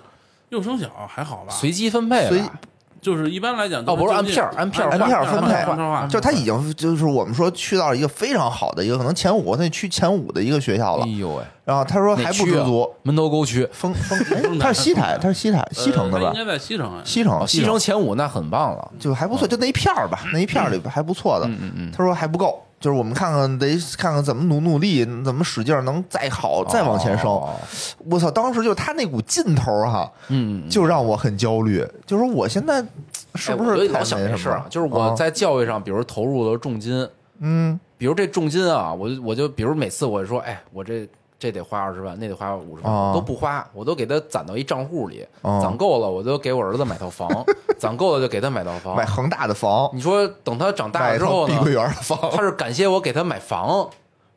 幼升小还好吧？随机分配随吧，就是一般来讲哦不是按片儿按片儿按片儿分配按片儿化就他已经就是我们说去到一个非常好的一个可能前五，他去前五的一个学校了哎。呦喂，然后他说还不足，门头沟区，丰丰，哎他是西台，他是西台西城的吧？应该在西城啊。西城哦，西城前五那很棒了。就还不错，就那一片儿吧，那一片儿里边还不错的。嗯嗯嗯，他说还不够，就是我们看看得看看怎么努努力，怎么使劲儿能再好再往前升。哦我操，当时就他那股劲头儿哈，嗯，就让我很焦虑。就是我现在是不是太哎老想么这事儿啊？就是我啊在教育上，比如投入了重金，嗯比如这重金啊，我就我就比如每次我就说，哎，我这这得花二十万，那得花五十万，哦都不花，我都给他攒到一账户里，哦攒够了我就给我儿子买套房，攒够了就给他买套房买。恒大的房，你说等他长大了之后呢碧桂？园的房，他是感谢我给他买房，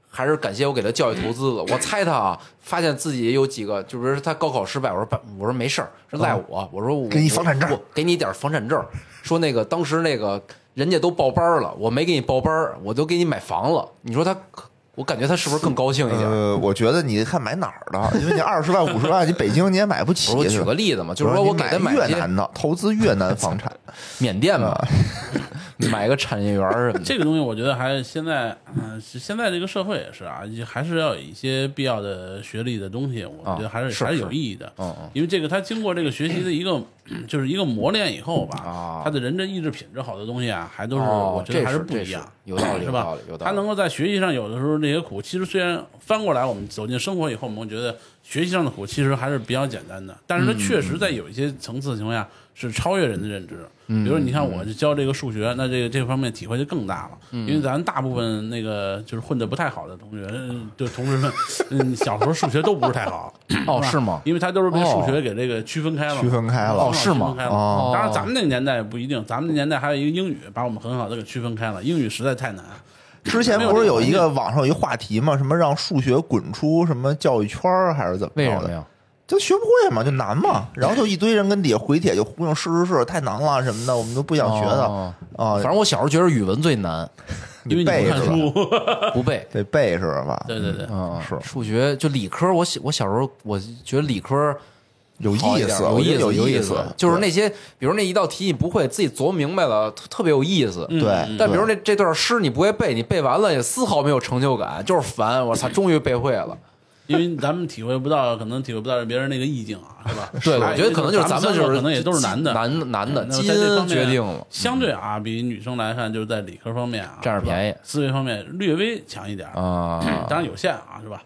还是感谢我给他教育投资了？我猜他啊，发现自己有几个，就比如说他高考失败，我说爸我说没事儿，是赖我，我说我给你房产证我给你点房产证，说那个当时那个人家都报班了，我没给你报班，我都给你买房了。你说他，我感觉他是不是更高兴一点？呃，我觉得你看买哪儿的，因为你二十万五十万，你北京你也买不起。我举个例子嘛，就是说我给他买越南的，投资越南房产。缅甸嘛，买个产业园儿什么的。这个东西我觉得还现在，嗯、是现在这个社会也是啊，还是要有一些必要的学历的东西，我觉得还是、还是是是有意义的。嗯嗯因为这个他经过这个学习的一个，就是一个磨练以后吧，啊他的人的意志品质好的东西啊，还都是、哦我觉得还是不一样。有道理是吧有道理有道理他能够在学习上有的时候那些苦，其实虽然翻过来我们走进生活以后，我们觉得学习上的苦其实还是比较简单的，但是它确实在有一些层次的情况下是超越人的认知。比如你看，我就教这个数学，那这个这方面体会就更大了，因为咱大部分那个就是混得不太好的同学，嗯就同学们，嗯，小时候数学都不是太好。哦是吗因为他都是被哦数学给这个区分开了，区分开了哦是吗当然，咱们那个年代不一定，咱们那年代还有一个英语，把我们很好的给区分开了。英语实在太难。之前不是有一个网上有一话题吗？什么让数学滚出什么教育圈儿还是怎么着的？为什么呀？就学不会嘛，就难嘛。然后就一堆人跟底下回帖就忽悠是是是，太难了什么的，我们都不想学的哦啊反。正我小时候觉得语文最难，因为背是吧书，不背。得背是吧？对对对，嗯，是数学就理科，我小我小时候我觉得理科有意思，有意思，有意思，就是那些，比如那一道题你不会，自己琢磨明白了，特特别有意思。嗯对。但比如那这段诗你不会背，你背完了也丝毫没有成就感，就是烦。我操，终于背会了。因为咱们体会不到，可能体会不到别人那个意境啊，是吧？对，我觉得可能就是咱们就是可能也都是男的，男男的那基因决定了。相对啊，比女生来看，就是在理科方面啊，占着便宜思维方面略微强一点，啊，当然有限啊，是吧？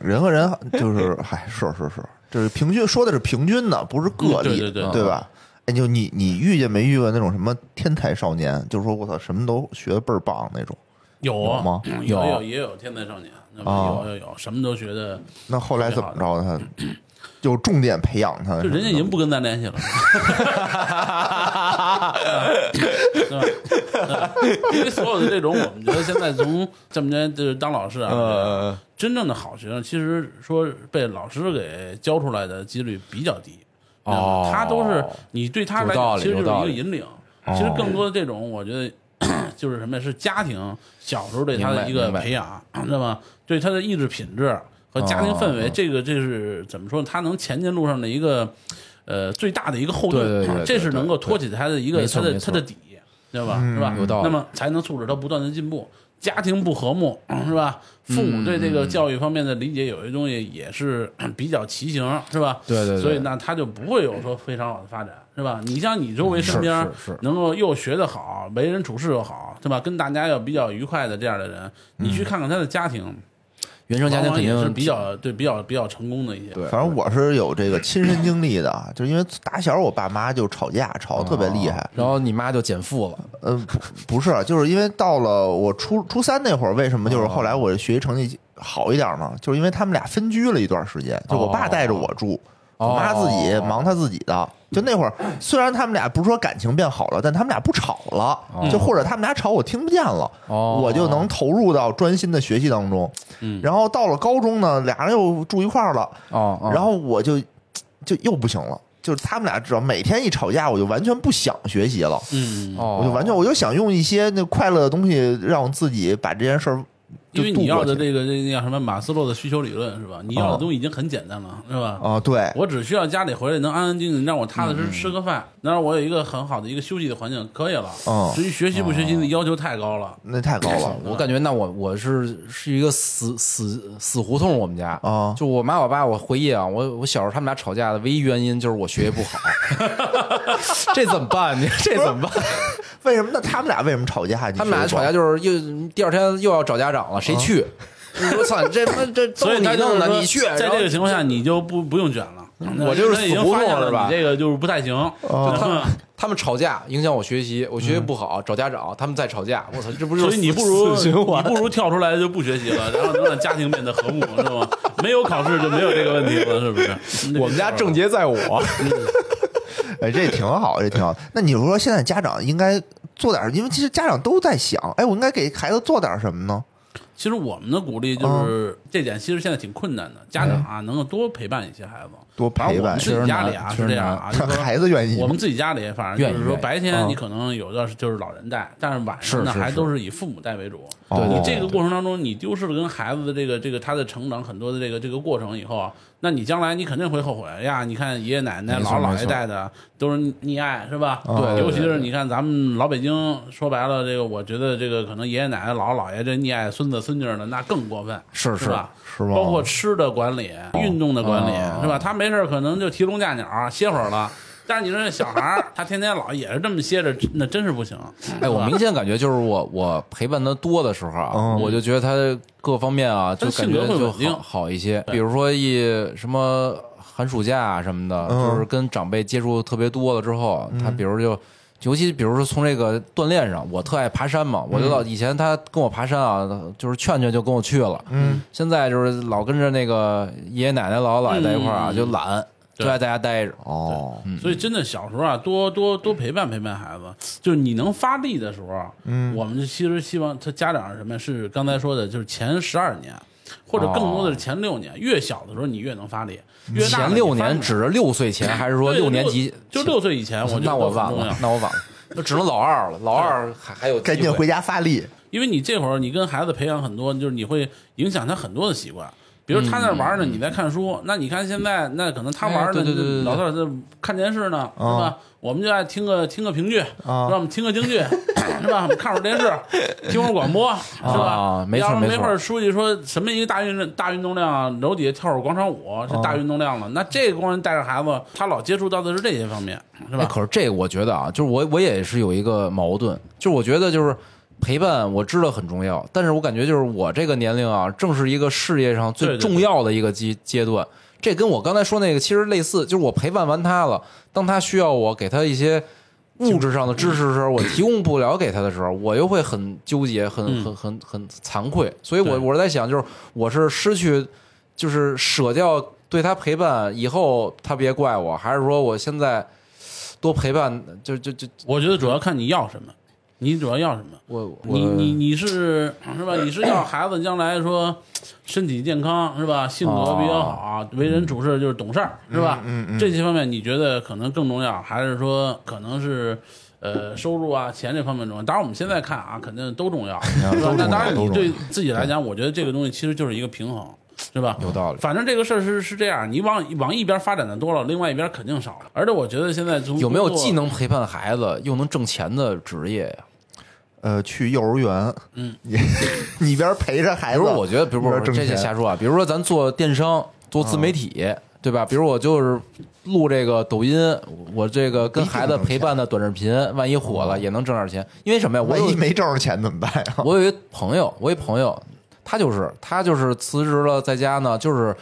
人和人就是，嗨，是是是，这是平均，说的是平均的，不是个嗯例，对对对吧？哎，就你你遇见没遇过那种什么天才少年？就是说我操，什么都学的倍儿棒那种。有有吗嗯有有有也有天才少年，那哦有有有，什么都学的，那后来怎么着的？他 就重点培养他，就人家已经不跟咱联系了，对吧？因为所有的这种，我们觉得现在从这么多年就是当老师啊，呃，真正的好学生，其实说被老师给教出来的几率比较低。哦他都是你对他来讲，其实就是一个引领。其实更多的这种，我觉得 就是什么呀？是家庭小时候对他的一个培养，知道吗？对他的意志品质和家庭氛围，哦这个这是怎么说？他能前进路上的一个呃最大的一个后盾，对对对对这是能够托起他的一个他的他的底，知道吧？是吧？有道理那么才能促使他不断的进步。家庭不和睦是吧？父母对这个教育方面的理解，有些东西也是 比较畸形，是吧？对对对所以呢，他就不会有说非常好的发展，是吧？你像你周围身边能够又学得好，为人处事又好，对吧？跟大家又比较愉快的这样的人，你去看看他的家庭，原生家庭肯定是比较对比较比较成功的一些。对反正我是有这个亲身经历的，啊就是因为打小我爸妈就吵架，吵得特别厉害。然后你妈就减负了，呃，不不是，就是因为到了我初初三那会儿，为什么就是后来我学习成绩好一点呢？就是因为他们俩分居了一段时间，就我爸带着我住，哦我妈自己忙她自己的。就那会儿，虽然他们俩不是说感情变好了，但他们俩不吵了，就或者他们俩吵我听不见了，哦我就能投入到专心的学习当中。嗯然后到了高中呢，俩人又住一块儿了，哦，哦然后我就就又不行了，就是他们俩只要每天一吵架，我就完全不想学习了。嗯，哦，我就完全我就想用一些那快乐的东西，让我自己把这件事儿就因为你要的这个这个叫什么马斯洛的需求理论是吧？你要的东西已经很简单了，是吧？啊，对，我只需要家里回来能安安静静让我踏踏实实吃个饭，能让我有一个很好的一个休息的环境，可以了。嗯至于学习不学习的要求太高了。那太高了我感觉那我我是是一个死死死胡同，我们家啊就我妈我爸，我回忆啊，我我小时候他们俩吵架的唯一原因就是我学习不好，这怎么办？你这怎么办？为什么？那他们俩为什么吵架？他们俩吵架就是又第二天又要找家长了，谁去？我操，这他妈这 都所以你弄的，你去。在这个情况下，你就不不用卷了。我就是已经死胡同发现了是吧你这个就是不太行。哦他们他们吵架影响我学习，我学习不好，找家长，他们再吵架，我操，这不就是所以你不如你？不如跳出来就不学习了，然后能让家庭变得和睦，是吗？没有考试就没有这个问题了，是不是？我们家症结在我。哎，这挺好，这挺好。那你说现在家长应该做点儿，因为其实家长都在想，哎，我应该给孩子做点儿什么呢？其实我们的鼓励就是这点，其实现在挺困难的。家长啊，能够多陪伴一些孩子，多反正陪伴我们自己家里啊是这样啊，就是说孩子愿意我们自己家里反正就是说白天你可能有的就是老人带，但是晚上呢还都是以父母带为主。哦你这个过程当中，你丢失了跟孩子的这个这个他的成长很多的这个这个过程以后啊，那你将来你肯定会后悔呀。你看爷爷奶奶、姥姥姥爷带的都是溺爱是吧？对对尤其是你看咱们老北京，说白了，这个我觉得这个可能爷爷奶奶、姥姥姥爷这溺爱孙子孙女的那更过分，是是是吧？是吧？包括吃的管理、运动的管理，哦是吧？他没事儿可能就提笼架鸟歇会儿了，但是你说这小孩儿，他天天老也是这么歇着，那真是不行。哎，我明显感觉就是我我陪伴他多的时候啊，嗯我就觉得他各方面啊，就感觉就好好一些。比如说一什么寒暑假啊什么的，嗯就是跟长辈接触特别多了之后，他比如就。尤其比如说从这个锻炼上，我特爱爬山嘛，我就老以前他跟我爬山啊，就是劝劝就跟我去了。嗯，现在就是老跟着那个爷爷奶奶、姥姥姥爷在一块儿啊，嗯。就懒，就对。爱在家待着。哦，所以真的小时候啊，多多多陪伴陪伴孩子，就是你能发力的时候，嗯，我们就其实希望他家长是什么？是刚才说的，就是前十二年，或者更多的是前六年。越小的时候你越能发力，越大前六年指着六岁前，还是说六年级？就六岁以前，我觉得那我晚了，。那我晚了，那只能老二了。老二还还有机会赶紧回家发力。因为你这会儿你跟孩子培养很多，就是你会影响他很多的习惯。比如他那玩呢，你在看书，那你看现在那可能他玩呢，对对对对对。老头儿在看电视呢，是吧？我们就爱听个听个评剧，啊。让我们听个京剧，是吧？我们看会儿电视，听会儿广播，是吧？啊？没错没错要是没会儿书记说什么一个大运大运动量，楼底下跳会儿广场舞是大运动量了，那这个光人带着孩子，他老接触到的是这些方面，是哎，吧？可是这个我觉得啊，就是我我也是有一个矛盾，就是我觉得就是陪伴我知道很重要，但是我感觉就是我这个年龄啊，正是一个事业上最重要的一个阶阶段。这跟我刚才说那个其实类似，就是我陪伴完他了，当他需要我给他一些物质上的支持的时候，我提供不了给他的时候，我又会很纠结，很嗯很很很惭愧。所以我对我是在想，就是我是失去，就是舍掉对他陪伴以后，他别怪我，还是说我现在多陪伴，就就就我觉得主要看你要什么，你主要要什么。我你你你是是吧？你是要孩子将来说身体健康是吧？性格比较好，为人处事就是懂事儿是吧？嗯嗯这些方面你觉得可能更重要，还是说可能是呃收入啊钱这方面重要？当然我们现在看啊，肯定都重要那当然你对自己来讲，我觉得这个东西其实就是一个平衡。是吧？有道理反正这个事儿是是这样，你往往一边发展的多了，另外一边肯定少了。而且我觉得现在从有没有既能陪伴孩子又能挣钱的职业呀？呃，去幼儿园，嗯，你你一边陪着孩子，比如我觉得，比如说这些瞎说啊，比如说咱做电商、做自媒体，对吧？比如我就是录这个抖音，我这个跟孩子陪伴的短视频，万一火了也能挣点钱。因为什么呀？万一没挣着钱怎么办呀？我有一朋友，我一朋友，他就是他就是辞职了，在家呢，就是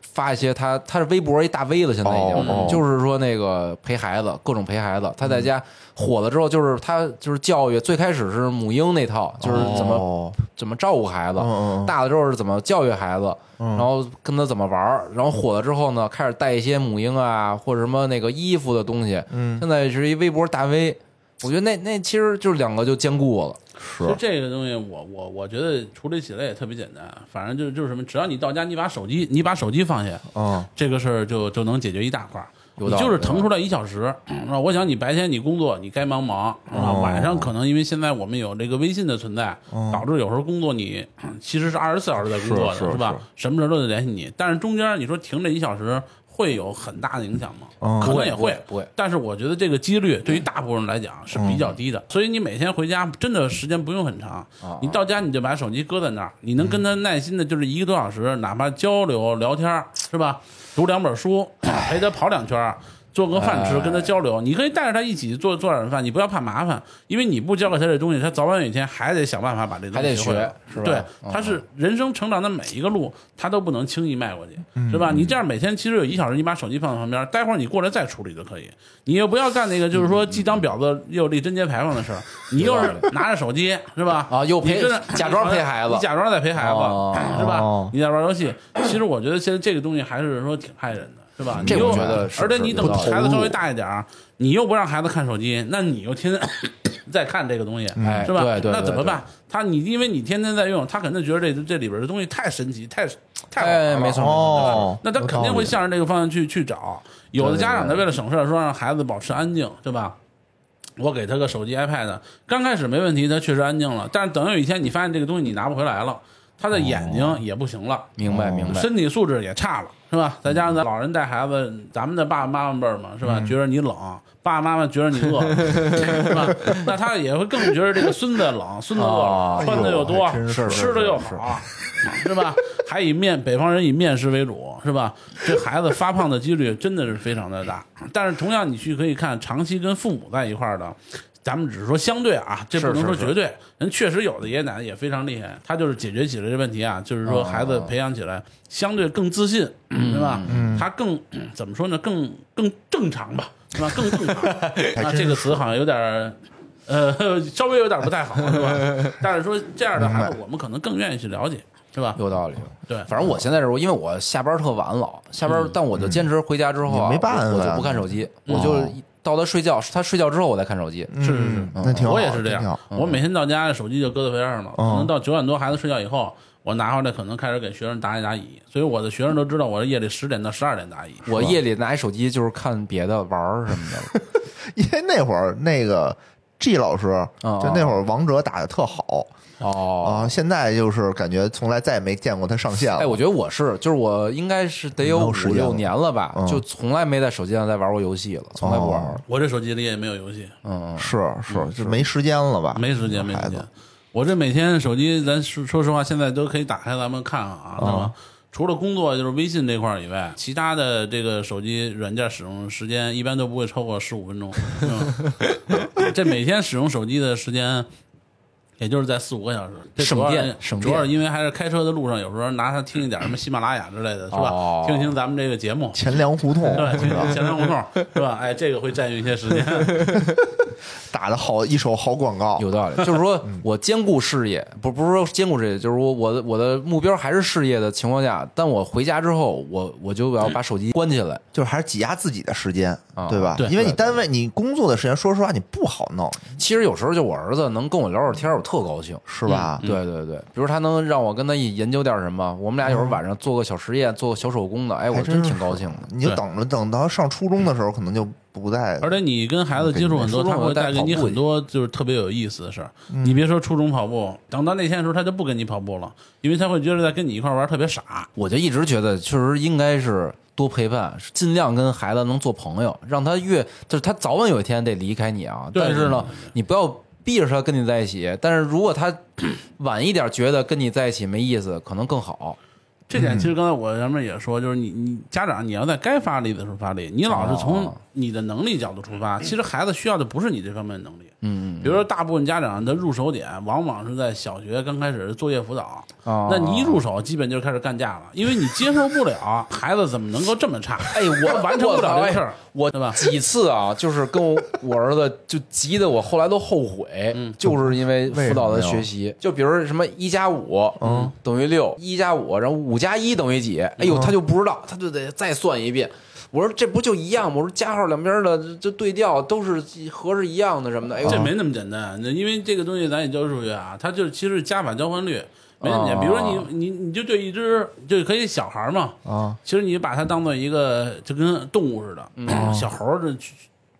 发一些他他是微博一大 V 了，现在已经、哦哦就是说那个陪孩子，各种陪孩子。他在家火了之后，就是他就是教育，最开始是母婴那套，就是怎么、哦怎么照顾孩子，大了之后是怎么教育孩子，然后跟他怎么玩儿，然后火了之后呢，开始带一些母婴啊或者什么那个衣服的东西。嗯现在是一微博大 V，我觉得那那其实就是两个就兼顾了。其实这个东西我，我我觉得处理起来也特别简单，反正就是就是什么，只要你到家，你把手机你把手机放下，嗯这个事儿就就能解决一大块你就是腾出来一小时，那，我想你白天你工作，你该忙忙，是吧？哦晚上可能因为现在我们有这个微信的存在，导致有时候工作你其实是二十四小时在工作的，是是吧？什么时候都得联系你，但是中间你说停这一小时会有很大的影响吗？嗯可能也会不会但是我觉得这个几率对于大部分人来讲是比较低的，所以你每天回家真的时间不用很长，你到家你就把手机搁在那儿，你能跟他耐心的就是一个多小时，哪怕交流聊天儿是吧？读两本书，陪他跑两圈儿。做个饭吃，哎跟他交流，你可以带着他一起做做点饭，你不要怕麻烦，因为你不教给他这东西，他早晚有一天还得想办法把这东西学会是吧对，嗯他是人生成长的每一个路，他都不能轻易迈过去，嗯是吧？你这样每天其实有一小时，你把手机放在旁边，待会儿你过来再处理就可以。你又不要干那个，就是说既当婊子又立贞节牌坊的事儿。你又是拿着手机，是吧？啊又陪假装陪孩子 你假装在陪孩子，哦是吧哦？你在玩游戏，其实我觉得现在这个东西还是说挺害人的。是吧？这你又我觉得是而且你等孩子稍微大一点儿，你又不让孩子看手机，那你又天天 在看这个东西，哎是吧？对对对那怎么办？他你因为你天天在用，他肯定觉得这这里边的东西太神奇，太太好玩了。哎没错哦，那他肯定会向着这个方向去去找。有的家长呢，为了省事儿，说让孩子保持安静，对吧？我给他个手机、iPad，刚开始没问题，他确实安静了。但是等有一天你发现这个东西你拿不回来了，他的眼睛也不行了，明白明白。身体素质也差了，是吧？再加上咱老人带孩子，咱们的爸爸妈妈辈儿嘛，是吧？觉得你冷，爸爸妈妈觉得你饿，是吧？那他也会更觉得这个孙子冷，孙子饿穿的又多吃的又好，是吧？还以面北方人以面食为主，是吧？这孩子发胖的几率真的是非常的大。但是同样，你去可以看长期跟父母在一块儿的。咱们只是说相对啊，这不能说是是绝对。人确实有的爷爷奶奶也非常厉害，他就是解决起了这问题啊，就是说孩子培养起来相对更自信，对吧？他更怎么说呢？更更正常吧，是吧？更正常。啊，这个词好像有点儿。呃，稍微有点不太好，是吧？但是说这样的孩子，我们可能更愿意去了解，是吧？有道理。对，反正我现在是，因为我下班特晚了，下班，但我就坚持回家之后啊，也没办法我我就不看手机，我就到他睡觉，他睡觉之后我再看手机。是是是，那挺好，我也是这样。我每天到家手机就搁在边上了，可嗯能到九点多孩子睡觉以后，我拿回来可能开始给学生答一答疑，所以我的学生都知道我是夜里十点到十二点答疑。我夜里拿一手机就是看别的玩儿什么的。因为那会儿那个 G 老师，哦就那会儿王者打的特好哦，啊，现在就是感觉从来再也没见过他上线了。哎，我觉得我是，就是我应该是得有五六年了吧，嗯就从来没在手机上再玩过游戏了，从来不玩儿。我这手机里也没有游戏，嗯，是是，就没时间了吧？没时间，没时间孩子。我这每天手机，咱说说实话，现在都可以打开咱们看看啊，对吧？除了工作就是微信这块儿以外，其他的这个手机软件使用时间一般都不会超过十五分钟。这每天使用手机的时间，也就是在四五个小时。省电省电主要是因为还是开车的路上，有时候拿它听一点什么喜马拉雅之类的，是吧？哦听听咱们这个节目。钱粮胡同对，听是吧听前粮胡同是吧？哎，这个会占用一些时间。打的好一手好广告，有道理。就是说我兼顾事业，不不是说兼顾事业，就是说我的我的目标还是事业的情况下，但我回家之后，我我就要把手机关起来。就是还是挤压自己的时间，啊对吧？对因为你单位你工作的时间，说实话你不好弄，其实有时候就我儿子能跟我聊会儿天儿，我特高兴。是吧？对对对，比如他能让我跟他一研究点什么，我们俩有时候晚上做个小实验，做个小手工的，哎，我真还真是挺高兴的。你就对等着等到上初中的时候，可能就不再而且你跟孩子接触很多，初中他会带给你跑步很多就是特别有意思的事儿。嗯你别说初中跑步，等到那天的时候，他就不跟你跑步了，因为他会觉得在跟你一块玩儿特别傻。我就一直觉得，确实应该是多陪伴，尽量跟孩子能做朋友，让他越就是他早晚有一天得离开你啊。但是呢你不要逼着他跟你在一起。但是如果他晚一点觉得跟你在一起没意思，可能更好。这点其实刚才我前面也说，就是你你家长你要在该发力的时候发力，你老是从哦。你的能力角度出发，其实孩子需要的不是你这方面的能力。嗯比如说，大部分家长的入手点往往是在小学刚开始的作业辅导，哦那你一入手，基本就开始干架了，因为你接受不了孩子怎么能够这么差，哎，我完成不了这事儿，我对吧几次啊，就是跟我我儿子就急得我后来都后悔，嗯就是因为辅导的为什么呀学习，就比如什么一加五嗯等于六，一加五，然后五加一等于几？哎嗯呦，他就不知道，他就得再算一遍。我说这不就一样吗？我说加号两边的这对调都是和是一样的什么的。哎呦，这没那么简单，那因为这个东西咱也教数学啊，它就其实加法交换率，没问题。比如说哦你你你就对一只就可以小孩嘛，啊，其实你把它当做一个就跟动物似的，小猴儿这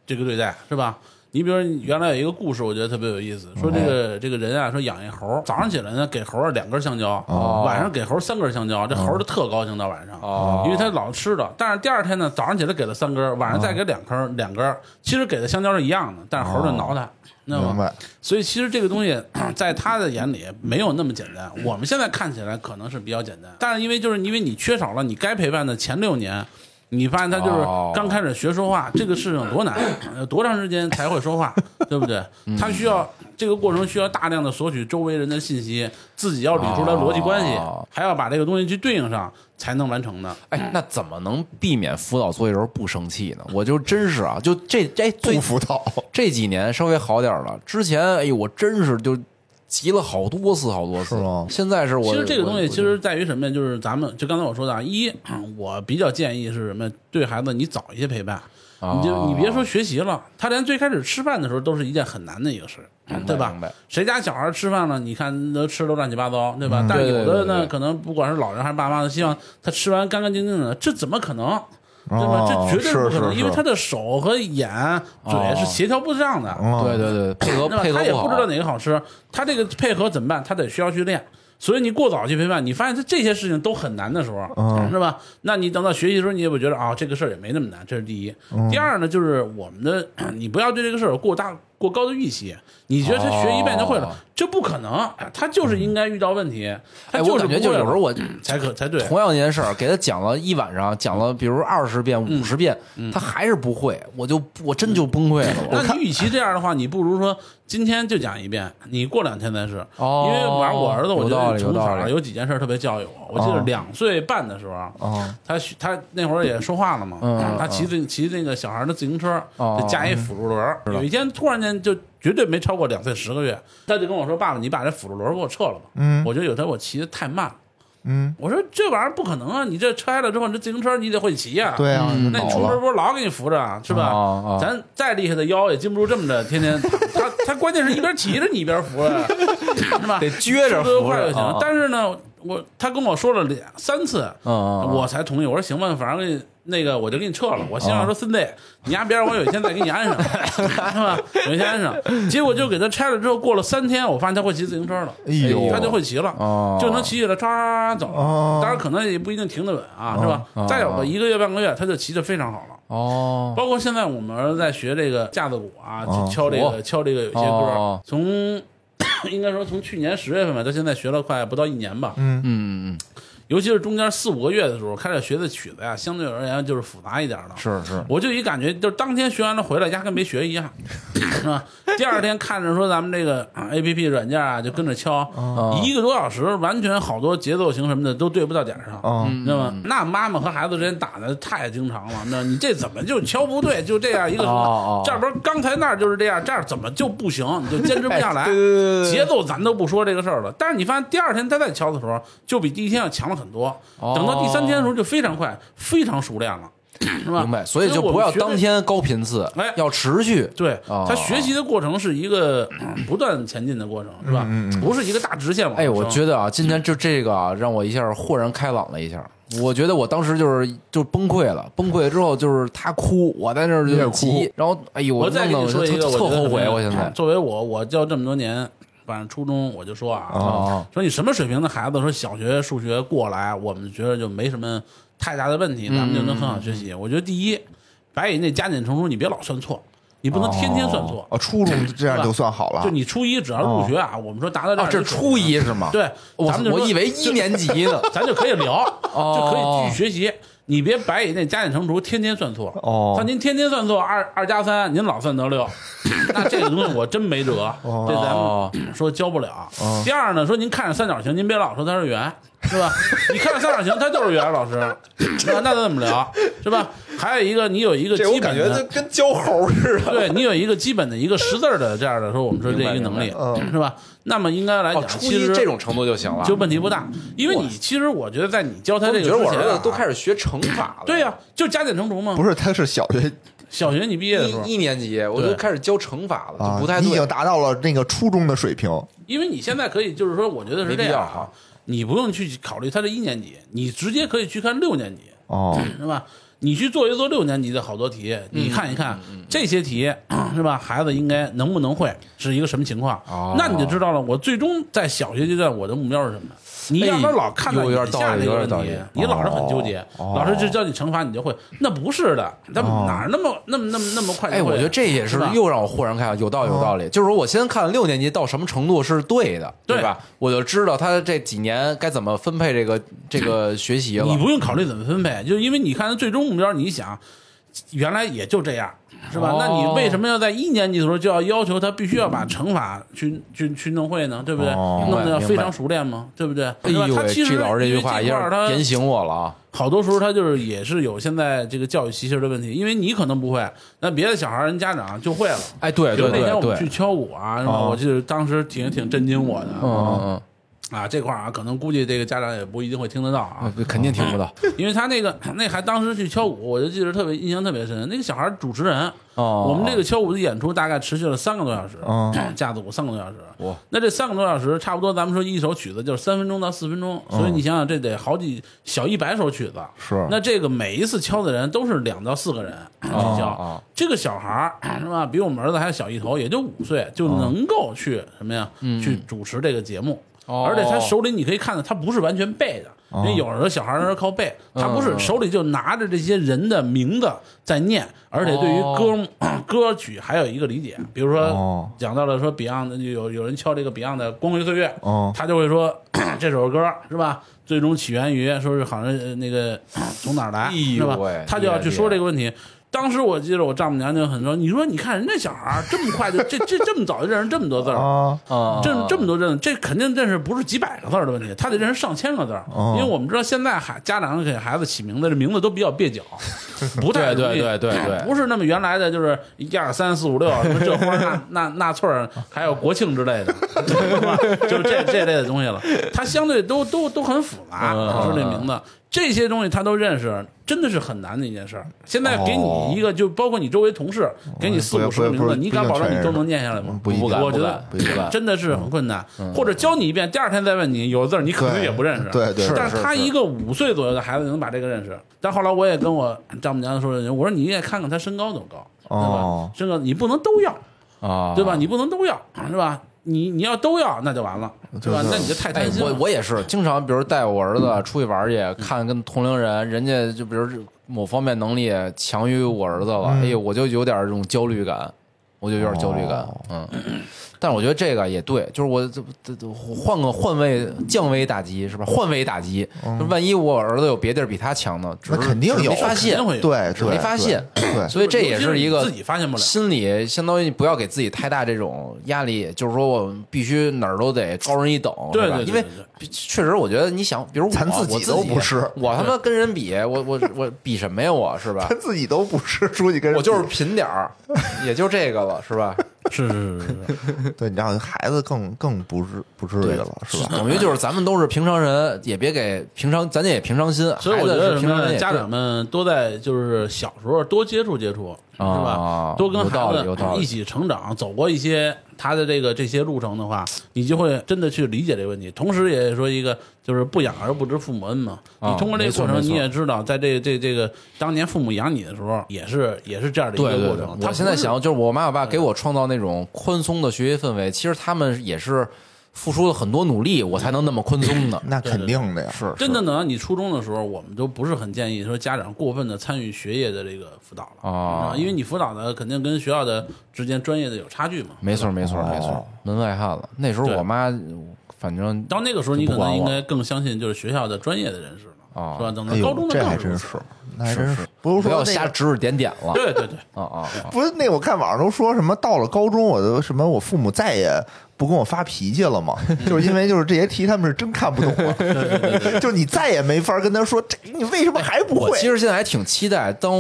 这个对待是吧？你比如说原来有一个故事，我觉得特别有意思，说这个这个人啊，说养一猴儿，早上起来呢给猴儿两根香蕉，哦晚上给猴儿三根香蕉，这猴儿就特高兴到晚上，哦因为他老吃的。但是第二天呢，早上起来给了三根，晚上再给两根，两根，其实给的香蕉是一样的，但是猴儿就挠他，知道吗？明白？所以其实这个东西 在他的眼里没有那么简单。我们现在看起来可能是比较简单，但是因为就是因为你缺少了你该陪伴的前六年，你发现他就是哦刚开始学说话，这个事情多难，呃多长时间才会说话，对不对？他需要这个过程需要大量的索取周围人的信息，自己要捋出来逻辑关系哦，还要把这个东西去对应上，才能完成的。哎，那怎么能避免辅导作业时候不生气呢？我就真是啊，就这这最不辅导，这几年稍微好点了，之前哎呦，我真是就急了好多次好多次。是吗现在是我其实这个东西其实在于什么呀？就是咱们就刚才我说的啊，一，我比较建议是什么？对孩子你早一些陪伴，你就哦你别说学习了，他连最开始吃饭的时候都是一件很难的一个事，对吧明白？谁家小孩吃饭了，你看都吃的乱七八糟，对吧？但有的呢，可能不管是老人还是爸妈，希望他吃完干干净净的，这怎么可能？对吧？哦这绝对不可能，因为他的手和眼、嘴是协调不上的，嗯对对对，配合？配合他也不知道哪个好吃，他这个配合怎么办？他得需要去练。所以你过早去陪伴，你发现他这些事情都很难的时候，嗯是吧？那你等到学习的时候，你也会觉得啊，这个事儿也没那么难，这是第一。嗯第二呢，就是我们的，你不要对这个事儿有过大过高的预期。你觉得他学一遍就会了，哦这不可能，他就是应该遇到问题，他就是不会有时候我才可才对。同样一件事儿，给他讲了一晚上，讲了比如二十遍、嗯五十遍，他还是不会，我就我真就崩溃了。我那你与其这样的话，你不如说今天就讲一遍，你过两天再试。哦因为反正我儿子，我觉得从小有几件事特别教育我。我记得哦两岁半的时候，哦他他那会儿也说话了嘛，嗯他骑自骑那个小孩的自行车，加一辅助轮儿。有一天突然间就绝对没超过两岁十个月，他就跟我说：“爸爸，你把这辅助轮给我撤了吧。”嗯我觉得有天我骑的太慢了。嗯，我说这玩意儿不可能啊！你这拆了之后，你这自行车你得会骑呀、对啊，那你，出门不是老给你扶着啊是吧？哦哦咱再厉害的腰也禁不住这么着，天天 他他关键是一边骑着你一边扶着，是吧？得撅着扶着快就行啊。但是呢，我他跟我说了两三次，我才同意。我说行吧，反正给那个我就给你撤了。我心想说孙子，你家别让我有一天再给你安上，是吧？有一天安上，结果就给他拆了之后，过了三天，我发现他会骑自行车了。哎呦，他就会骑了，哦就能骑起来，唰走。哦当然可能也不一定停得稳啊，是吧？哦再有个一个月半个月，他就骑得非常好了。哦，包括现在我们儿子在学这个架子鼓啊，敲这个哦。敲这个有些歌哦，从应该说从去年十月份吧，到现在学了快不到一年吧。嗯。嗯嗯尤其是中间四五个月的时候，开始学的曲子呀，相对而言就是复杂一点的。是是，我就一感觉，就是当天学完了回来，压根没学一样，是吧？第二天看着说咱们这个 A P P 软件啊，就跟着敲，哦一个多小时，完全好多节奏型什么的都对不到点上。哦你知道吗？那妈妈和孩子之间打的太经常了，那你这怎么就敲不对？就这样一个什么？这儿不是刚才那儿就是这样，这儿怎么就不行？你就坚持不下来。对对对对对节奏咱都不说这个事儿了，但是你发现第二天他再敲的时候，就比第一天要强了很多。哦等到第三天的时候就非常快，非常熟练了，是吧？明白。所以就不要当天高频次哎，要持续。对哦他学习的过程是一个嗯 不断前进的过程，是吧？不是一个大直线往哎，我觉得啊，今天就这个啊，让我一下豁然开朗了一下。我觉得我当时就是就崩溃了，崩溃之后就是他哭，我在那儿就哭急，然后哎呦，我再跟你说一个，特后悔，我现在作为我，我教这么多年，反正初中我就说啊，哦说你什么水平的孩子，说小学数学过来，我们觉得就没什么太大的问题，咱们就能很好学习。我觉得第一，白以那加减乘除，你别老算错，你不能天天算错。哦，初中 这样就算好了就，你初一只要入学啊，我们说达到这哦，这是初一是吗？，对，我咱们就我以为一年级呢。咱就可以聊，哦就可以继续学习。你别白以那加减乘除天天算错。哦他您天天算错二二加三，您老算得六，那这个东西我真没辙，这咱哦们 说教不了。第二呢，说您看着三角形，您别老说它是圆，是吧？你看着三角形，它就是圆，老师，那那怎么聊，是吧？还有一个，你有一个基本的。跟教猴似的。对你有一个基本的一个识字的这样的说，我们说这一个能力 是吧？那么应该来哦，讲，初其实一这种程度就行了。就问题不大，因为你其实我觉得在你教他这个觉得我儿之前都开始学乘法了。对呀、就加减乘除嘛。不是，他是小学小学你毕业的时候一，一年级我对就开始教乘法了，啊就不太，对你已经。达到了那个初中的水平。因为你现在可以就是说，我觉得是这样哈，你不用去考虑他的一年级，你直接可以去看六年级，哦，是吧？你去做一做六年级的好多题，你看一看这些题，是吧？孩子应该能不能会，是一个什么情况哦？那你就知道了。我最终在小学阶段，我的目标是什么？你让他老看到有点眼下道理那个问题有点道理，你老是很纠结。哦老师就教你乘法，你就会，那不是的，他哪儿那么那么那么那么快就哎，我觉得这也是又让我豁然开朗，有道理有道理。就是说我先看六年级到什么程度是对的，对吧？我就知道他这几年该怎么分配这个这个学习了。你不用考虑怎么分配，就因为你看他最终目标，你想，原来也就这样，是吧？哦那你为什么要在一年级的时候就要要求他必须要把乘法去去去弄会呢？对不对？哦弄得要非常熟练吗？对不对？哎呦喂，对吧他其实这老师这句话一下因为这块儿他点醒我了啊！好多时候他就是也是有现在这个教育习性的问题，因为你可能不会，那别的小孩儿人家长就会了。哎，对比如对对那天我们去对，敲鼓啊，是吧？哦我记得当时挺挺震惊我的。嗯嗯啊，这块儿啊，可能估计这个家长也不一定会听得到啊，肯定听不到因为他那个那还当时去敲鼓，我就记得特别印象特别深。那个小孩主持人，哦。我们这个敲鼓的演出大概持续了三个多小时，哦架子鼓三个多小时。哇，那这三个多小时，差不多咱们说一首曲子就是三分钟到四分钟，所以你想想，这得好几小一百首曲子。是那这个每一次敲的人都是两到四个人去敲，哦这个小孩儿是吧，比我们儿子还小一头，也就五岁，就能够去什么呀，去主持这个节目。哦而且他手里你可以看到，他不是完全背的，因为有的小孩儿是靠背，他不是嗯手里就拿着这些人的名字在念，而且对于歌、歌曲还有一个理解，比如说哦讲到了说 Beyond 有有人敲这个 Beyond 的《光辉岁月》，哦他就会说 这首歌是吧？最终起源于说是好像呃那个 从哪儿来是吧？他就要去说这个问题。当时我记得我丈母娘就很说，你说你看人家小孩儿这么快就这这这么早就认识这么多字儿，啊，啊，这这么多认，这肯定认识不是几百个字儿的问题，他得认识上千个字儿。哦因为我们知道现在孩家长给孩子起名字，这名字都比较蹩脚，不太容易对对对对对不是那么原来的就是一二三四五六什么这花那 那那翠儿，还有国庆之类的？就是这这类的东西了。它相对都都都很复杂，嗯说这名字。这些东西他都认识，真的是很难的一件事儿。现在给你一个，就包括你周围同事，给你四五十个名字，你敢保证你都能念下来吗嗯？不敢我觉得真的是很困难。或者教你一遍，第二天再问你，有的字儿你可能也不认识。对对但是他一个五岁左右的孩子能把这个认识。但后来我也跟我丈母娘说，我说你也看看他身高多高，对吧哦？身高你不能都要，啊，对吧？你不能都要，是吧？你你要都要，那就完了，对吧？那你就太哎贪心了。我我也是，经常比如带我儿子出去玩去，看跟同龄人，人家就比如某方面能力强于我儿子了，哎呦，我就有点这种焦虑感，我就有点焦虑感，嗯。但是我觉得这个也对，就是我这这这换个换位降维打击是吧？换位打击，就万一我儿子有别地儿比他强呢？只那是肯定有没发现对，只没发现，对，所以这也是一个自己发现不了。心理相当于不要给自己太大这种压力，就是说我必须哪儿都得高人一等，对对，对因为确实我觉得你想，比如我咱自己都不是我他妈跟人比，我我我比什么呀？我是吧？他自己都不是出去跟人比，我就是贫点儿，也就这个了，是吧？是是是是，对，你让孩子更更不至不至于了，是吧？等于就是咱们都是平常人，也别给平常，咱也平常心。所以我觉得家长们多在就是小时候多接触接触，是吧啊？多跟有道孩理有道理子一起成长，走过一些他的这个这些路程的话，你就会真的去理解这个问题。同时，也说一个就是不养儿不知父母恩嘛。啊你通过这个过程，你也知道，在这这这个当年父母养你的时候，也是也是这样的一个过程。，他现在想，就是我妈我爸给我创造那种宽松的学习氛围，其实他们也是付出了很多努力，我才能那么宽松的。那肯定的呀，是真的等到你初中的时候，我们都不是很建议说家长过分的参与学业的这个辅导了。啊。因为你辅导的肯定跟学校的之间专业的有差距嘛。没错，没错，没错。哦，门外汉了。那时候我妈，反正到那个时候，你可能应该更相信就是学校的专业的人士了，啊。是吧？等到高中，的这更如此还真是，那还真是。是，不是不要说那个瞎指指点点了。对对对，啊啊啊！不是那我看网上都说什么到了高中，我的什么我父母再也不跟我发脾气了吗，就是因为就是这些题他们是真看不懂 了，就你再也没法跟他说这你为什么还不会？我其实现在还挺期待，当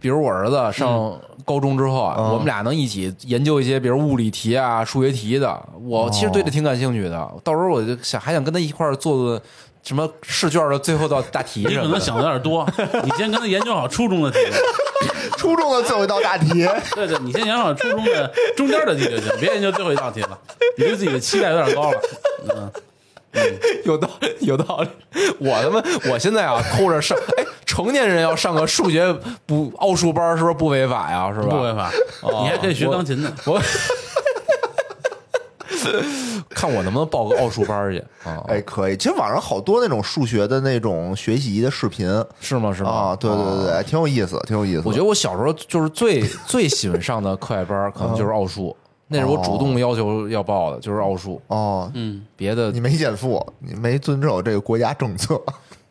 比如我儿子上高中之后啊，嗯我们俩能一起研究一些，比如物理题啊、数学题的。我其实对这挺感兴趣的。到时候我就想，还想跟他一块儿做做什么试卷的最后道大题。你可能想的有点多，你先跟他研究好初中的题，初中的最后一道大题，对对，你先想想初中的中间的题就行，别研究最后一道题了，你对自己的期待有点高了。嗯，有道理，有道理。我他妈，我现在啊，偷着上，哎，成年人要上个数学不奥数班，是不是不违法呀？是吧？不违法，你还可以学钢琴呢。我 看我能不能报个奥数班去啊？哎，可以。其实网上好多那种数学的那种学习的视频是吗？是吗？啊，对对对对，挺有意思，挺有意思。我觉得我小时候就是最最喜欢上的课外班，可能就是奥数，那是我主动要求要报的，就是奥数。哦，嗯，别的你没减负，你没遵守这个国家政策，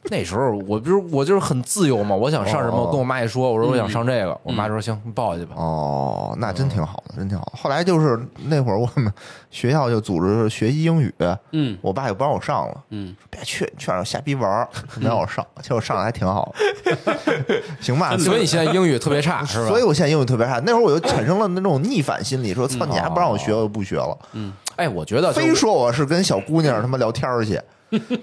那时候我不是我就是很自由嘛，我想上什么，哦我跟我妈一说，我说我想上这个，我妈说行，你报去吧。哦，那真挺好的，真挺好。后来就是那会儿我们 学校就组织学习英语，嗯我爸就不让我上了，嗯，别去，去那儿瞎逼玩儿，没让我上。其实我上的还挺好，行吧？所以你现在英语特别差是吧？所以我现在英语特别差。那会儿我就产生了那种逆反心理，说操，你还不让我学，我就不学了。哎，我觉得就非说我是跟小姑娘他妈聊天去，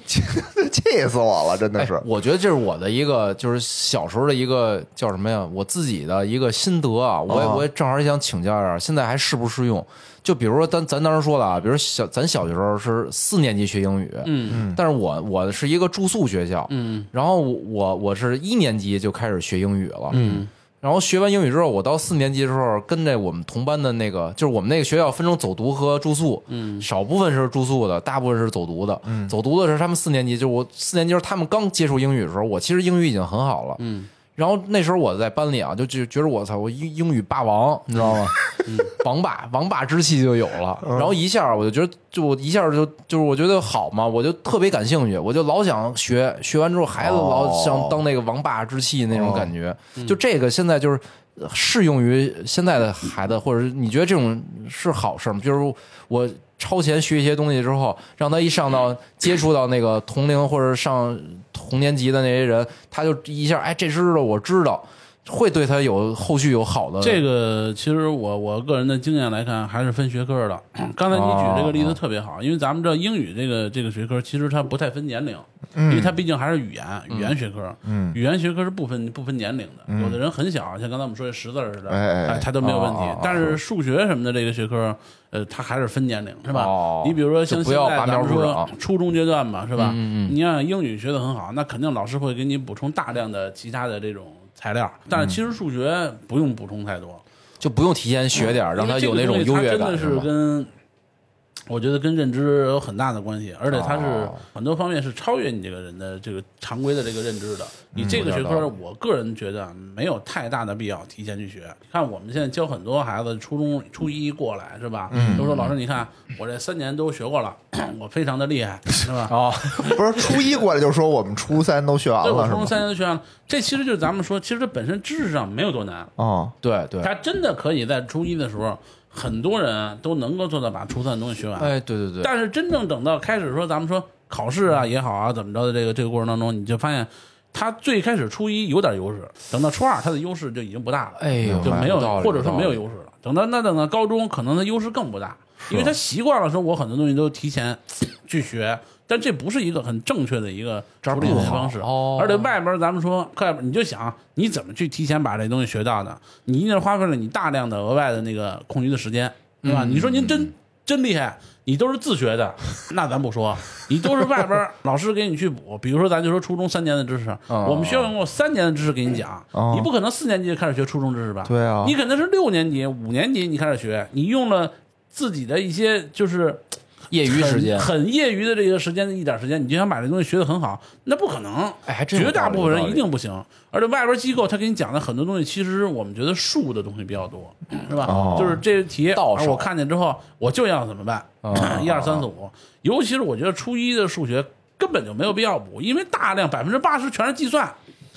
气 气死我了，真的是哎。我觉得这是我的一个，就是小时候的一个叫什么呀？我自己的一个心得啊，我也哦我也正好也想请教一下，现在还适不适用？就比如说咱咱当时说的啊，比如小咱小学时候是四年级学英语，嗯但是我我是一个住宿学校，嗯然后我我是一年级就开始学英语了，嗯然后学完英语之后，我到四年级的时候，跟着我们同班的那个，就是我们那个学校分成走读和住宿，嗯少部分是住宿的，大部分是走读的。嗯走读的是他们四年级，就是我四年级时候他们刚接触英语的时候，我其实英语已经很好了。嗯然后那时候我在班里啊，就就觉得我操，我英英语霸王，你知道吗？王霸王霸之气就有了。然后一下我就觉得，就我一下就就是我觉得好嘛，我就特别感兴趣，我就老想学。学完之后，孩子老想当那个王霸之气那种感觉。就这个现在就是呃适用于现在的孩子，或者是你觉得这种是好事吗？就是我超前学一些东西之后，让他一上到接触到那个同龄或者上同年级的那些人，他就一下哎，这知道我知道，会对他有后续有好的这个其实我我个人的经验来看，还是分学科的。刚才你举这个例子特别好，因为咱们知道英语这个这个学科其实它不太分年龄，因为它毕竟还是语言语言学科。嗯语言学科是不分不分年龄的，有的人很小，像刚才我们说的识字似的，哎哎哎他都没有问题。但是数学什么的这个学科，呃，它还是分年龄，是吧哦？你比如说像现在咱们说初中阶段吧，是吧？嗯嗯你让英语学得很好，那肯定老师会给你补充大量的其他的这种材料，但是其实数学不用补充太多。就不用提前学点儿，让他有那种优越感，我觉得跟认知有很大的关系，而且它是哦很多方面是超越你这个人的这个常规的这个认知的。你这个学科，我个人觉得没有太大的必要提前去学。看我们现在教很多孩子，初中初一过来是吧？都说老师，你看我这三年都学过了，我非常的厉害，是吧？哦，不是初一过来就说我们初三都学完对，我了是吗？初中三年都学完了，这其实就是咱们说，其实它本身知识上没有多难，哦，对对，他真的可以在初一的时候，很多人都能够做到把初三的东西学完。哎，对对对，但是真正等到开始说咱们说考试啊也好啊怎么着的这个这个过程当中，你就发现他最开始初一有点优势，等到初二他的优势就已经不大了，哎呦，就没有或者说没有优势了。等到那等到高中，可能他优势更不大，因为他习惯了说我很多东西都提前去学。但这不是一个很正确的一个处理的方式，哦而且外边咱们说课外边，你就想你怎么去提前把这东西学到的，你一定是花费了你大量的额外的那个空余的时间，对吧？嗯你说您真真厉害，你都是自学的，那咱不说，你都是外边 老师给你去补。比如说，咱就说初中三年的知识，哦我们学校用过三年的知识给你讲，哦你不可能四年级就开始学初中知识吧？对啊你可能是六年级、五年级你开始学，你用了自己的一些就是业余时间，很很业余的这个时间的一点时间，你就想把这东西学得很好，那不可能。哎，还真绝大部分人一定不行，而且外边机构他给你讲的很多东西，其实我们觉得术的东西比较多，是吧？哦。就是这题，到手。而我看见之后，我就要怎么办？哦。一二三四五，尤其是我觉得初一的数学根本就没有必要补，因为大量百分之八十全是计算，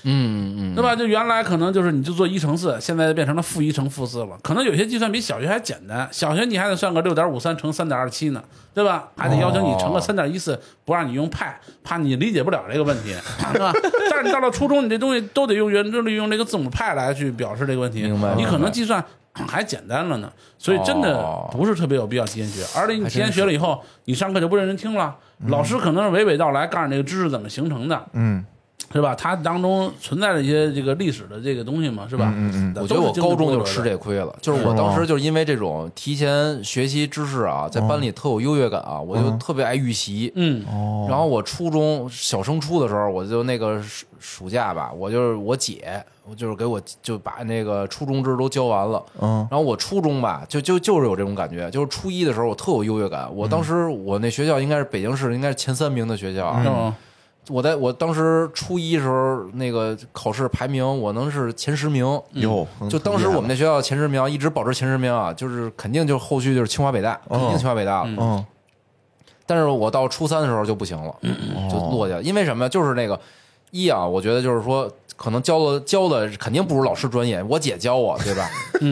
嗯嗯，对吧？就原来可能就是你就做一乘四，现在变成了负一乘负四了。可能有些计算比小学还简单，小学你还得算个六点五三乘三点二七呢，对吧？还得要求你乘个哦三点一四，不让你用派，怕你理解不了这个问题，是吧？但是你到了初中，你这东西都得用圆都得用这个字母派来去表示这个问题，明白你可能计算。还简单了呢，所以真的哦不是特别有必要提前学。而且你提前学了以后，你上课就不认真听了，老师可能是娓娓道来，告诉你这个知识怎么形成的，嗯是吧？它当中存在着一些这个历史的这个东西嘛，是吧？嗯嗯我觉得我高中就吃这。亏了，就是我当时就是因为这种提前学习知识啊，在班里特有优越感啊，我就特别爱预习。嗯，哦，然后我初中小升初的时候，我就那个暑暑假吧，我就是我姐，我就是给我就把那个初中知识都教完了。嗯然后我初中吧，就就就是有这种感觉，就是初一的时候我特有优越感。我当时我那学校应该是北京市应该是前三名的学校啊，嗯我在我当时初一时候那个考试排名，我能是前十名。哟，就当时我们那学校前十名，一直保持前十名啊，就是肯定就后续就是清华北大，肯定清华北大了。嗯嗯但是我到初三的时候就不行了，就落下了。因为什么呀？就是那个一啊，我觉得就是说，可能教的教的肯定不如老师专业，我姐教我，对吧？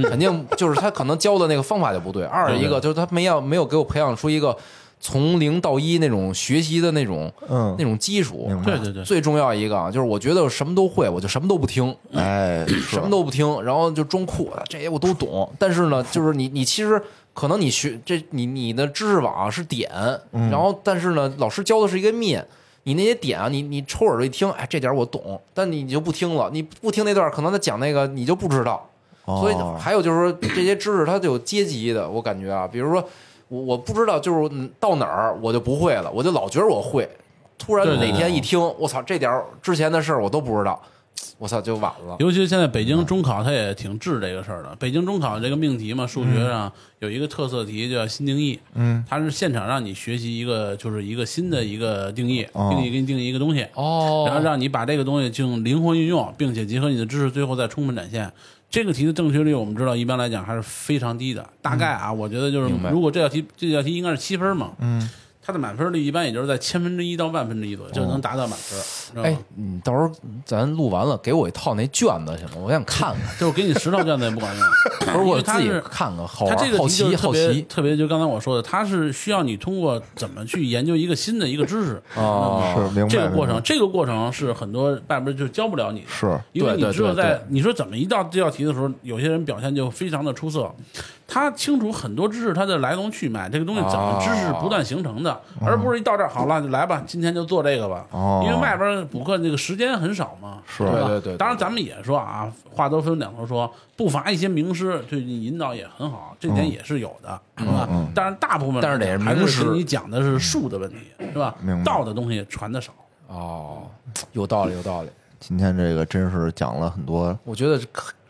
肯定就是他可能教的那个方法就不对。二一个就是他没要没有给我培养出一个从零到一那种学习的那种嗯那种基础。对对对，最重要一个啊，就是我觉得我什么都会，我就什么都不听，哎，什么都不听，然后就装酷，这些我都懂。但是呢，就是你你其实可能你学这你你的知识网是点，然后但是呢，老师教的是一个面。你那些点啊，你你抽耳朵一听，哎，这点我懂，但你你就不听了，你不听那段，可能他讲那个你就不知道。所以哦还有就是说，这些知识它就有阶级的，我感觉啊，比如说我我不知道，就是嗯到哪儿我就不会了，我就老觉得我会，突然哪天一听，我操，这点儿之前的事儿我都不知道，我操，就晚了。尤其是现在北京中考，它也挺治这个事儿的。北京中考这个命题嘛，数学上有一个特色题叫新定义，嗯，它是现场让你学习一个，就是一个新的一个定义，哦定义给你定义一个东西，哦然后让你把这个东西进行灵活运用，并且结合你的知识，最后再充分展现。这个题的正确率，我们知道一般来讲还是非常低的。大概啊，我觉得就是如果这道题这道题应该是七分嘛，嗯，它的满分率一般也就是在千分之一到万分之一左右，就能达到满分。哎，你到时候咱录完了给我一套那卷子行吗？我想看看，就是给你十套卷子也不管用，不是我自己看看，好它玩，好奇，好是特别奇。特别，就刚才我说的，它是需要你通过怎么去研究一个新的一个知识哦是明白这个过程，这个过程是很多外边就教不了你的，是因为你只有在你说怎么一道这道题的时候，有些人表现就非常的出色，他清楚很多知识它的来龙去脉，这个东西怎么知识不断形成的，而不是一到这儿好了就来吧，今天就做这个吧，哦因为外边补课那个时间很少嘛，是吧对对对对当然咱们也说啊，话都分两头说，不乏一些名师对你引导也很好，这点也是有的，是吧？但是大部分但是得是还名师是你讲的是术的问题，是吧明白？道的东西传的少。哦，有道理，有道理。今天这个真是讲了很多。我觉得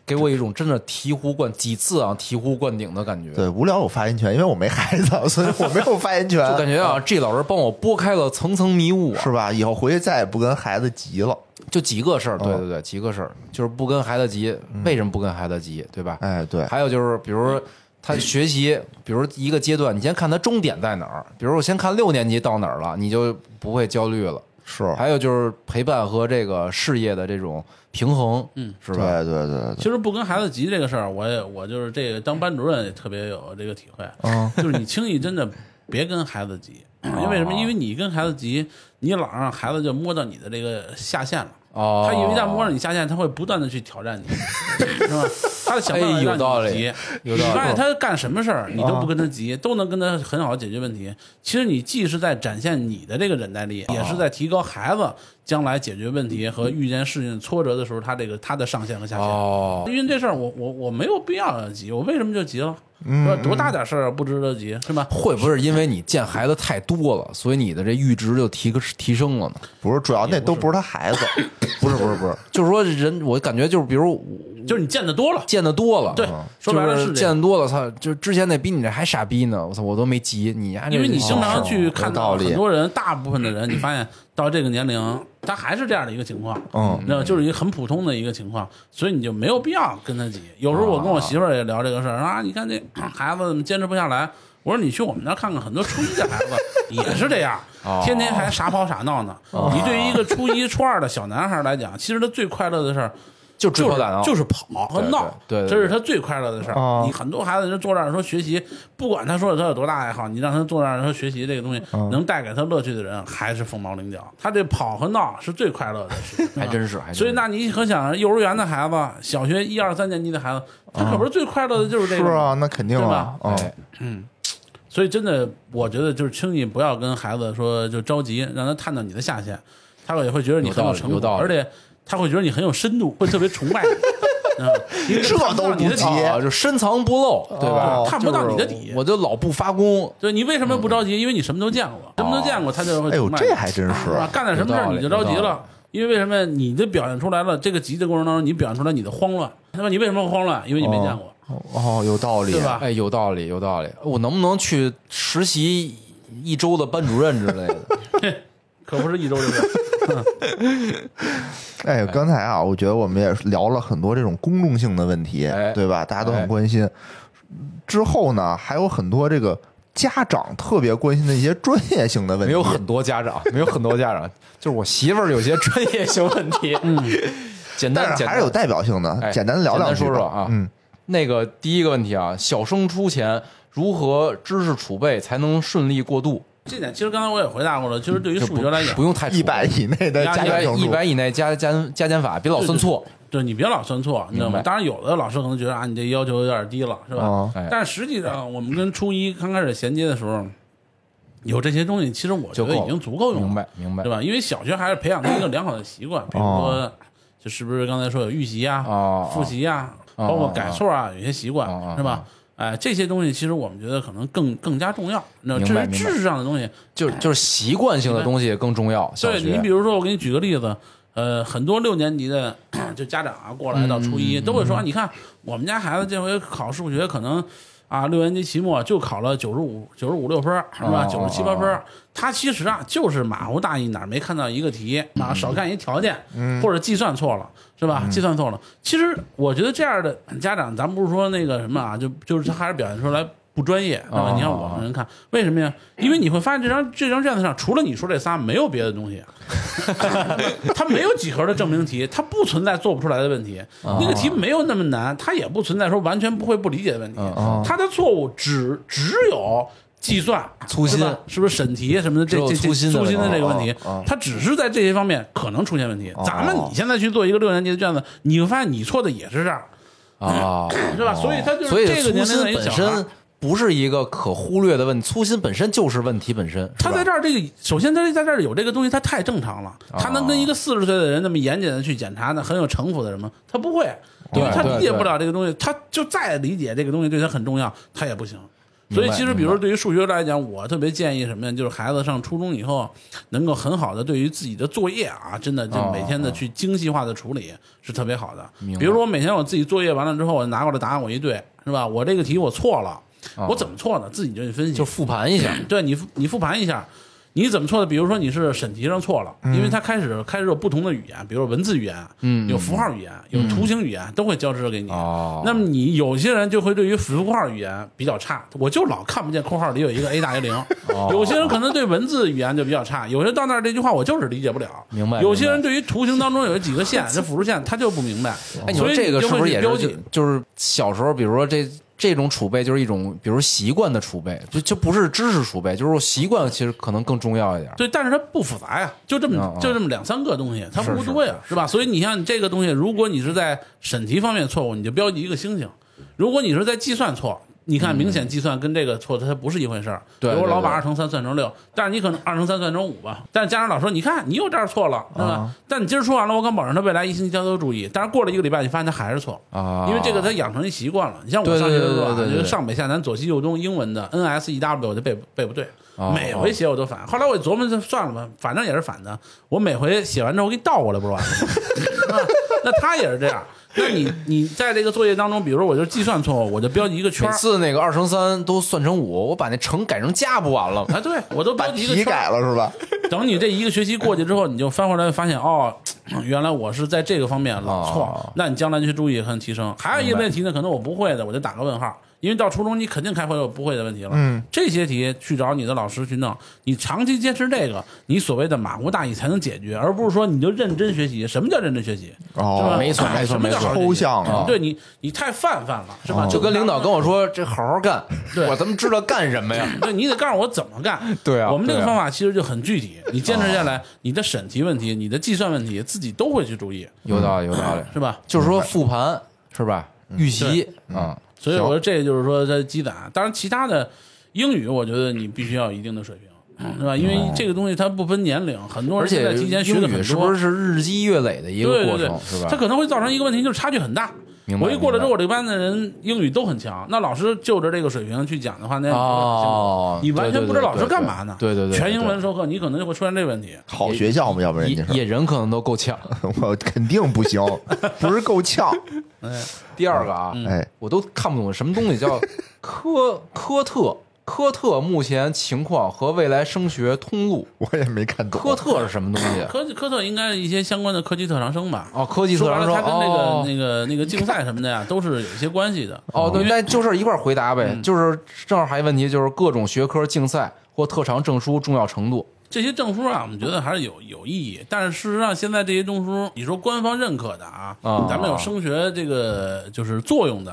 给我一种真的醍醐灌几次啊醍醐灌顶的感觉。对，无聊有发言权，因为我没孩子，所以我没有发言权。就感觉啊，G 老师帮我拨开了层层迷雾啊，是吧？以后回去再也不跟孩子急了。就几个事儿，对哦对对，几个事儿，就是不跟孩子急，为什么不跟孩子急，对吧？哎，对，还有就是，比如他学习，比如一个阶段，你先看他终点在哪儿，比如我先看六年级到哪儿了，你就不会焦虑了。是，还有就是陪伴和这个事业的这种平衡，嗯，是吧？对对对，其实不跟孩子急这个事儿，我也我就是这个当班主任也特别有这个体会，嗯 就是你轻易真的别跟孩子急，因为什么？因为你跟孩子急，你老让孩子就摸到你的这个下限了。哦，他一旦摸着你下线，他会不断的去挑战你，是吧？他的想办法哎有让道理你急，有道理你发现他干什么事儿，你都不跟他急，都能跟他很好的解决问题。其实你既是在展现你的这个忍耐力，也是在提高孩子将来解决问题和遇见事情挫折的时候，他这个他的上限和下限。哦，因为这事儿，我我我没有必要急，我为什么就急了？嗯说多大点事儿不值得急，是吧？会不会是因为你见孩子太多了，所以你的这阈值就提个提升了呢？不是，主要那都不是他孩子。不是不是不是，就是说人，我感觉就是比如就是你见的多了，见的多了，对嗯。说白了是见得多了，操，就之前那比你这还傻逼呢，我操，我都没急，你呀，因为你经常去看到很多人，大部分的人，你发现到这个年龄，他还是这样的一个情况，嗯你知道，就是一个很普通的一个情况，所以你就没有必要跟他挤。有时候我跟我媳妇儿也聊这个事儿啊，你看这 孩子怎么坚持不下来？我说你去我们那儿看看，很多初一的孩子 也是这样，天天还傻跑傻闹呢。你对于一个初一、初二的小男孩来讲，其实他最快乐的事儿。就追就是跑打闹，就是跑和闹，对对对对这是他最快乐的事儿。哦你很多孩子就坐那儿说学习，不管他说他有多大爱好，你让他坐那儿说学习这个东西嗯能带给他乐趣的人，还是凤毛麟角。他这跑和闹是最快乐的事情，还真是，还真是所以，那你可想，幼儿园的孩子，小学一二三年级的孩子，他可不是最快乐的就是这个吗。是啊，那肯定啊。嗯哎，所以真的，我觉得就是轻易不要跟孩子说就着急，让他探到你的下限，他也会觉得你很有成果，有道而且他会觉得你很有深度，会特别崇拜你。这都是你的底就深藏不露，对吧？哦看不到你的底我就老不发功，对你为什么不着急？因为你什么都见过，什么都见过，他就会哎呦，这还真是。啊，干点什么事你就着急了。因为为什么你就表现出来了？这个急的过程当中，你表现出来你的慌乱。那么你为什么会慌乱？因为你没见过。哦，有道理，对吧哎，有道理，有道理。我能不能去实习一周的班主任之类的？可不是一周的事儿。哎，刚才啊，我觉得我们也聊了很多这种公众性的问题，哎对吧？大家都哎很关心。之后呢，还有很多这个家长特别关心的一些专业性的问题。没有很多家长，没有很多家长，就是我媳妇儿有些专业性问题。嗯，简单但是还是有代表性的，哎简单聊两句吧简单说说啊嗯，那个第一个问题啊，小升初前如何知识储备才能顺利过渡？这点其实刚才我也回答过了，其实对于数学来讲不，用太一百以内的加减一百以内加加加减法，别老算错。对你别老算错，你知道吗？当然，有的老师可能觉得啊，你这要求有点低了，是吧？但实际上，我们跟初一刚开始衔接的时候，有这些东西，其实我觉得已经足够用了，明白明白对吧？因为小学还是培养他一个良好的习惯，比如说，就是不是刚才说有预习啊、哦复习啊，哦包括改错啊，有些习惯是吧？哎，这些东西其实我们觉得可能更更加重要。那至于知识上的东西，就就是习惯性的东西更重要。对你比如说，我给你举个例子，呃，很多六年级的 就家长啊过来到初一、嗯都会说，啊你看我们家孩子这回考数学可能啊六年级期末就考了九十五九十五六分儿是吧？哦九十七八分儿，他其实啊就是马虎大意哪儿没看到一个题啊，少看一条件，或者计算错了是吧？计算错了，其实我觉得这样的家长，咱不是说那个什么啊，就就是他还是表现出来。不专业，你看我们人看，为什么呀？因为你会发现这张这张卷子上除了你说这仨，没有别的东西。它没有几何的证明题，它不存在做不出来的问题。哦那个题没有那么难，它也不存在说完全不会不理解的问题。嗯它的错误只只有计算粗心是不是审题什么的？这这这粗心的粗心的这个问题它只是在这些方面可能出现问题。咱们你现在去做一个六年级的卷子，你会发现你错的也是这儿，啊，是吧？所以它就是这个年龄本小孩身不是一个可忽略的问题，粗心本身就是问题本身。他在这这儿这个，首先他在这儿有这个东西，他太正常了。哦他能跟一个四十岁的人那么严谨的去检查，呢很有城府的人吗？他不会，因为他理解不了这个东西，他就再理解这个东西对他很重要，他也不行。所以其实，比如说对于数学来讲，我特别建议什么呀？就是孩子上初中以后，能够很好的对于自己的作业啊，真的就哦每天的去精细化的处理是特别好的比如说我每天我自己作业完了之后，我拿过来答案我一对，是吧？我这个题我错了，我怎么错呢？自己就去分析，就复盘一下，对你复你复盘一下，你怎么错的？比如说你是审题上错了，因为它开始开始有不同的语言，比如说文字语言，嗯有符号语言，有图形语言，都会交织给你。哦那么你有些人就会对于符号语言比较差，我就老看不见括号里有一个 a 大于零。哦有些人可能对文字语言就比较差，有些到那儿这句话我就是理解不了。明白有些人对于图形当中有几个线，这辅助线他就不明白。哎，你所以说这个就是不是也是？就是小时候，比如说这这种储备就是一种，比如习惯的储备，就就不是知识储备，就是说习惯其实可能更重要一点。对，但是它不复杂呀，就这么就这么两三个东西，它不多呀，是吧？所以你像这个东西，如果你是在审题方面错误，你就标记一个星星；如果你是在计算错，你看明显计算跟这个错它不是一回事儿。对比如我老把二乘三算成六，但是你可能二乘三算成五吧，但是家长老说你看你又这儿错了，对吧？但你今儿说完了，我敢保证他未来一星期他都注意，但是过了一个礼拜，你发现他还是错。啊，因为这个他养成一习惯了。你像我上学的时候啊，对对对对就是上北下南左西右东英文的 N S E W 我就背背不对，哦每回写我都反。后来我琢磨，就算了吧，反正也是反的。我每回写完之后我给你倒过来不是完了吗？那他也是这样。那你你在这个作业当中，比如说我就计算错误，我就标记一个圈每儿。次那个二乘三都算成五，我把那乘改成加不完了吗？啊，对我都把标记一个题圈儿改了是吧？等你这一个学期过去之后，你就翻回来发现，哦，原来我是在这个方面老错，哦那你将来去注意和提升。还有一个问题呢，可能我不会的，我就打个问号，因为到初中你肯定开会有不会的问题了。嗯，这些题去找你的老师去弄，你长期坚持这个，你所谓的马虎大意才能解决，而不是说你就认真学习。什么叫认真学习？哦，没错没错没错抽象啊对你，你太泛泛了，是吧？就跟领导跟我说这好好干，对我怎么知道干什么呀？对你得告诉我怎么干。对啊我们这个方法其实就很具体，你坚持下来，你的审题问题、你的计算问题，自己都会去注意，有道理有道理，是吧？就是说复盘是吧？预习啊，所以我说这就是说在积攒。当然，其他的英语，我觉得你必须要有一定的水平，是吧？因为这个东西它不分年龄，很多人现在提前学的很多，是不是是日积月累的一个对对对过程，是吧？它可能会造成一个问题，就是差距很大。明白我一过来之后，我这个班的人英语都很强，那老师就着这个水平去讲的话，那哦你完全不知道老师干嘛呢？对对对对全英文授课，你可能就会出现这个问题。好学校嘛，要不然野人可能都够呛。我肯定不行，不是够呛。哎，第二个啊，哎，我都看不懂什么东西叫科 科特科特目前情况和未来升学通路。我也没看懂。科特是什么东西？科科特应该是一些相关的科技特长生吧？哦，科技特长生，他跟那个、哦那个那个竞赛什么的呀，都是有一些关系的。哦，对，那就是一块儿回答呗。嗯就是正好还有一个问题，就是各种学科竞赛或特长证书重要程度。这些证书啊，我们觉得还是有有意义，但是事实上，现在这些证书，你说官方认可的啊，啊咱们有升学这个就是作用的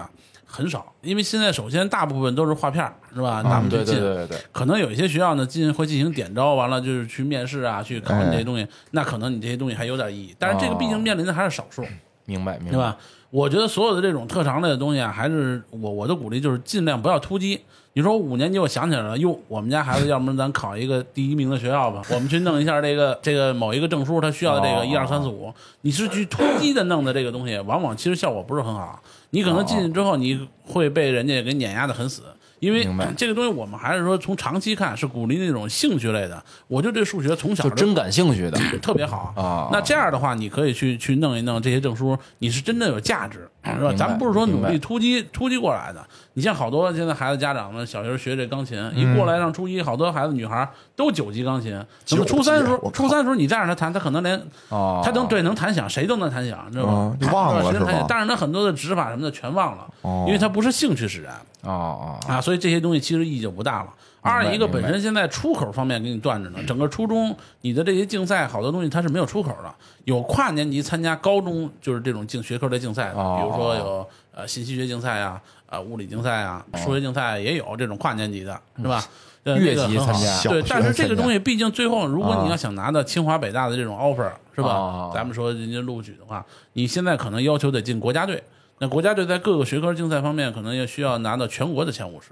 很少，因为现在首先大部分都是画片儿，是吧？咱们对就进，对对对对，可能有一些学校呢进会进行点招，完了就是去面试啊，去考你这些东西，那可能你这些东西还有点意义，但是这个毕竟面临的还是少数。明白明白。对吧？我觉得所有的这种特长类的东西啊，还是我我的鼓励就是尽量不要突击。你说五年级我想起来了，哟，我们家孩子要不然咱考一个第一名的学校吧，我们去弄一下这个这个某一个证书，他需要的这哦个一二三四五，你是去突击的弄的这个东西，往往其实效果不是很好。你可能进去之后，你会被人家给碾压的很死。因为这个东西，我们还是说从长期看，是鼓励那种兴趣类的。我就对数学从小就就真感兴趣的。特别好。啊。那这样的话，你可以去去弄一弄这些证书，你是真正有价值，是吧？咱们不是说努力突击突击过来的。你像好多现在孩子家长们小学学这钢琴，一过来上初一，好多孩子女孩都九级钢琴，初三的时候，初三的时候你再让他弹，他可能连哦，他能对能弹响，谁都能弹响，知道吧忘了是吧？但是他很多的指法什么的全忘了，哦。因为他不是兴趣使然。哦哦，啊，所以这些东西其实意义就不大了。二一个本身现在出口方面给你断着呢，整个初中你的这些竞赛好多东西它是没有出口的，有跨年级参加高中就是这种竞学科的竞赛比如说有呃信息学竞赛啊，呃物理竞赛啊，数学竞赛也有这种跨年级的，是吧？呃越级参加对，但是这个东西毕竟最后，如果啊你要想拿到清华北大的这种 offer，是吧？哦咱们说人家录取的话，你现在可能要求得进国家队。那国家队在各个学科竞赛方面，可能也需要拿到全国的前五十。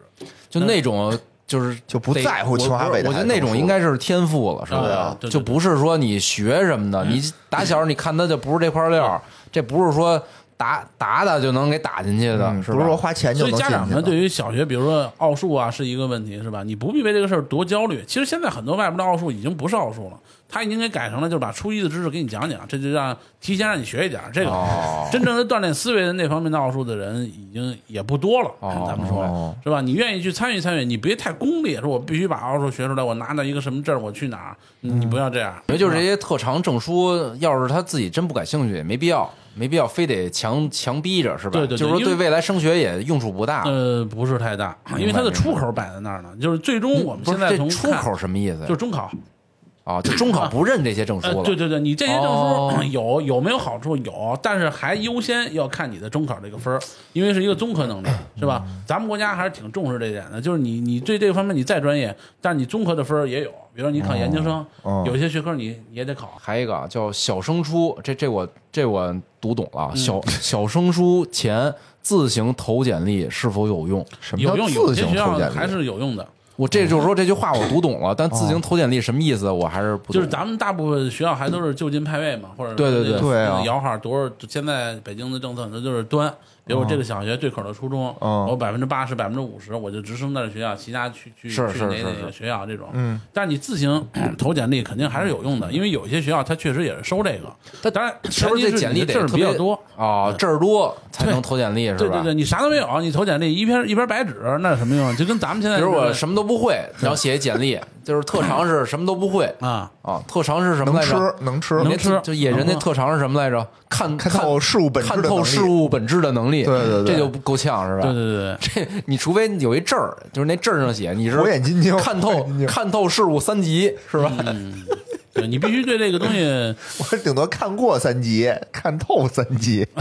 就那种就是就不在乎清华我北大我觉得那种应该是天赋了，是吧？对啊对对就不是说你学什么的，你打小你看他就不是这块料，这不是说打打打就能给打进去的，嗯是？不是说花钱就所以能进去的家长们对于小学，比如说奥数啊，是一个问题，是吧？你不必为这个事儿多焦虑。其实现在很多外边的奥数已经不是奥数了，他已经给改成了就是把初一的知识给你讲讲，这就让提前让你学一点儿。这个、哦真正的锻炼思维的那方面的奥数的人已经也不多了，哦咱们说、哦是吧？你愿意去参与参与，你别太功利，说我必须把奥数学出来，我拿到一个什么证，我去哪儿？你你不要这样。我觉得就是这些特长证书，要是他自己真不感兴趣，也没必要，没必要非得强强逼着，是吧？对对对就是说对未来升学也用处不大。呃，不是太大，因为它的出口摆在那儿呢。就是最终我们现在出口什么意思？就是中考，啊，就中考不认这些证书呃，了。对对对，你这些证书、哦 有有没有好处？有，但是还优先要看你的中考这个分儿，因为是一个综合能力，是吧？咱们国家还是挺重视这一点的，就是你你对这方面你再专业，但是你综合的分儿也有，比如说你考研究生，哦有些学科你你也得考。还有一个啊叫小升初，这这我这我读懂了。嗯小 小升初前自行投简历是否有用？什么叫有用，有自些学校行投简历？还是有用的。我这就是说这句话我读懂了，但自行投简历什么意思？我还是不懂。就是咱们大部分学校还都是就近派位嘛，或者对对对对啊摇号多少？现在北京的政策那就是端，比如我这个小学对口的初中，嗯我百分之八十、百分之五十我就直升到这学校，其他去去是是是去哪哪个学校这种。嗯，但是你自行 投简历肯定还是有用的，因为有一些学校它确实也是收这个。他当然，是不是前提这简历得比较多？啊？字儿多才能投简历是吧？对对对，你啥都没有，你投简历一篇一篇白纸，那有什么用？就跟咱们现在比如我什么都不会，然后写一简历，就是特长是什么都不会 啊，啊。特长是什么来着？吃能吃能吃就野人那特长是什么来着？看看透事物本质看透的能力。事物本质的能力。对对对这就不够呛是吧？对对对对。这你除非有一证儿，就是那证儿上写你是火眼金睛看透看透事物三级是吧？对你必须对这个东西，我顶多看过三级，看透三级。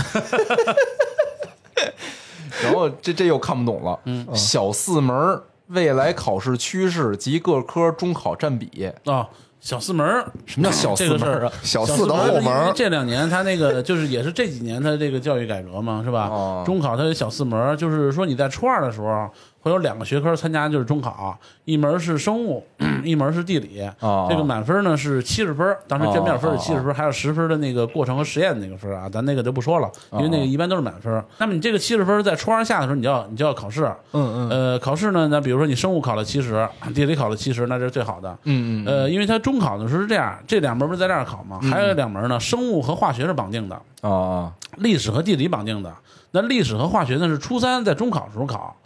然后这这又看不懂了。嗯，小四门儿未来考试趋势及各科中考占比，啊，小四门儿什么叫小四这个事儿门？小四门这两年他那个就是也是这几年他这个教育改革嘛，是吧？哦中考他有小四门儿，就是说你在初二的时候会有两个学科参加就是中考，一门是生物，一门是地理。哦这个满分呢是七十分，当时卷面分是哦七十分，还有十分的那个过程和实验那个分啊，咱那个就不说了，因为那个一般都是满分。那么你这个七十分在初二下的时候，你就要你就要考试。嗯嗯呃，考试呢，那比如说你生物考了七十，地理考了七十，那这是最好的。嗯嗯呃，因为它中考的时候是这样，这两门不是在这儿考吗？还有两门呢，生物和化学是绑定的，历史和地理绑定的。那历史和化学呢是初三在中考时候考，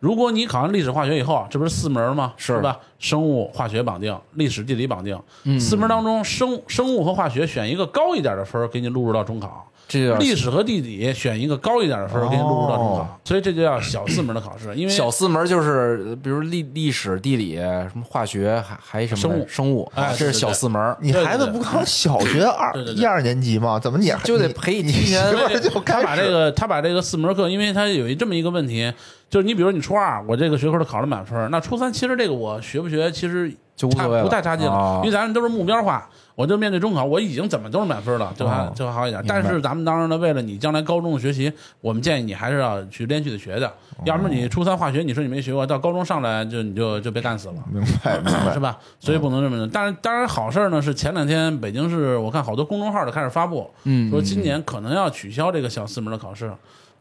如果你考上历史、化学以后，这不是四门吗？是吧？生物、化学绑定，历史、地理绑定。嗯四门当中，生生物和化学选一个高一点的分儿，给你录入到中考。这叫历史和地理选一个高一点的分，给你录入到中考。所以这就叫小四门的考试，因为小四门就是，呃比如历历史、地理、什么化学，还还什么生物生物，哎啊这是小四门。你孩子不刚小学二一二年级吗？怎么你就得陪你提前媳妇就他开始把这个他把这个四门课，因为他有一这么一个问题，就是你比如你初二，我这个学科都考了满分，那初三其实这个我学不学，其实差就无所谓不太差劲了，哦因为咱们都是目标化。我就面对中考，我已经怎么都是满分了，就还哦就还好一点。但是咱们当然了，为了你将来高中的学习，我们建议你还是要去连续的学的，要不然你初三化学你说你没学过，到高中上来就你就就被干死了。明白明白是吧？所以不能这么弄。但是当然好事儿呢是前两天北京市我看好多公众号都开始发布，嗯说今年可能要取消这个小四门的考试。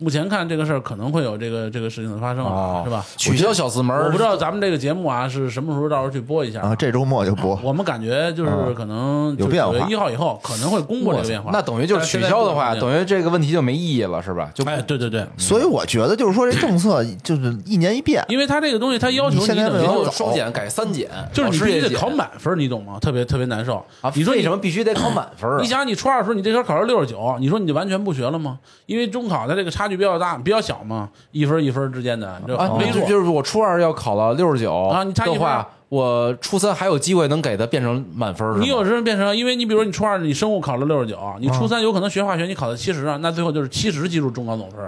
目前看这个事儿可能会有这个这个事情的发生啊，哦是吧？取消小四门，我不知道咱们这个节目啊是什么时候到时候去播一下啊，这周末就播。我们感觉就是可能有变化一号以后可能会公布这个变化。那等于就是取消的话，等于这个问题就没意义了，是吧？就哎，对对对，所以我觉得就是说这政策就是一年一变，因为他这个东西他要求你现在等于就双减改三减，就是你必须得考满分，你懂吗？特别特别难受啊！你说你为什么必须得考满分啊你？想，你初二的时候你这科考了六十九，你说你就完全不学了吗？因为中考它这个差距比较大，比较小嘛，一分一分之间的，这啊，很微弱。就就是我初二要考了六十九啊你差一分我初三还有机会能给它变成满分，你有时候变成，因为你比如说你初二你生物考了六十九，你初三有可能学化学你考到七十啊，那最后就是七十进入中考总分。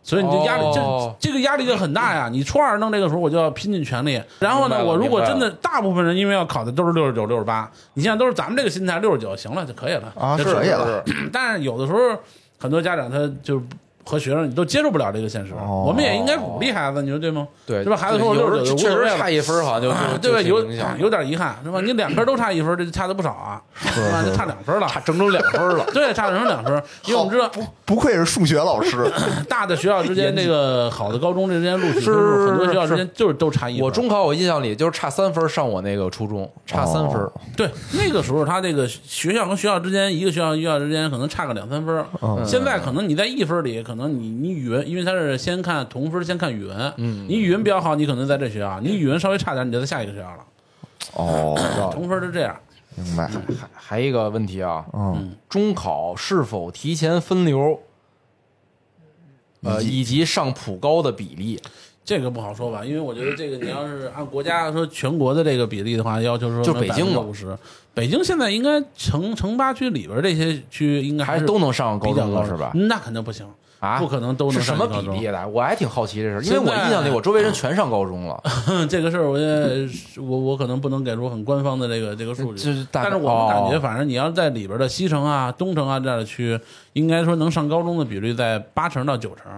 所以你这压力，哦这这个压力就很大呀！你初二弄这个时候，我就要拼尽全力。然后呢，我如果真的大部分人因为要考的都是六十九、六十八，你现在都是咱们这个心态，六十九行了就可以了啊就是可以了 但是有的时候，很多家长他就和学生你都接受不了这个现实。哦我们也应该鼓励孩子，你说对吗？对，是吧？孩子说我六有确实差。一分，好像就啊，对吧？有有点遗憾，是吧？你两科都差一分，这就差的不少啊，是吧？就差两分了，差整整两分了。对，差整整两分。因为我们知道，不愧是数学老师，大的学校之间，这个好的高中之间录取分很多学校之间就是都差一分。我中考我印象里就是差三分上我那个初中，差三分哦。对那个时候，他这个学校和学校之间，一个学校和学校之间可能差个两三分。嗯现在可能你在一分里，可能你你语文，因为他是先看同分，先看语文。嗯，你语文比较好，你可能在这学校；你语文稍微差点，你就在下一个学校了。哦，同分是这样。明白，还还一个问题啊，嗯，中考是否提前分流？呃，以及上普高的比例，这个不好说吧，因为我觉得这个你要是按国家说全国的这个比例的话，要求说就北京吧五十，北京现在应该城城八区里边这些区应该还是都能上高比较高中了是吧？那肯定不行，啊，不可能都能是什么比例的？我还挺好奇这事儿，因为我印象里我周围人全上高中了，这个事儿，我也我我可能不能给出很官方的这个这个数据，但是我们感觉，哦反正你要在里边的西城啊、东城啊这样的区，应该说能上高中的比率在八成到九成，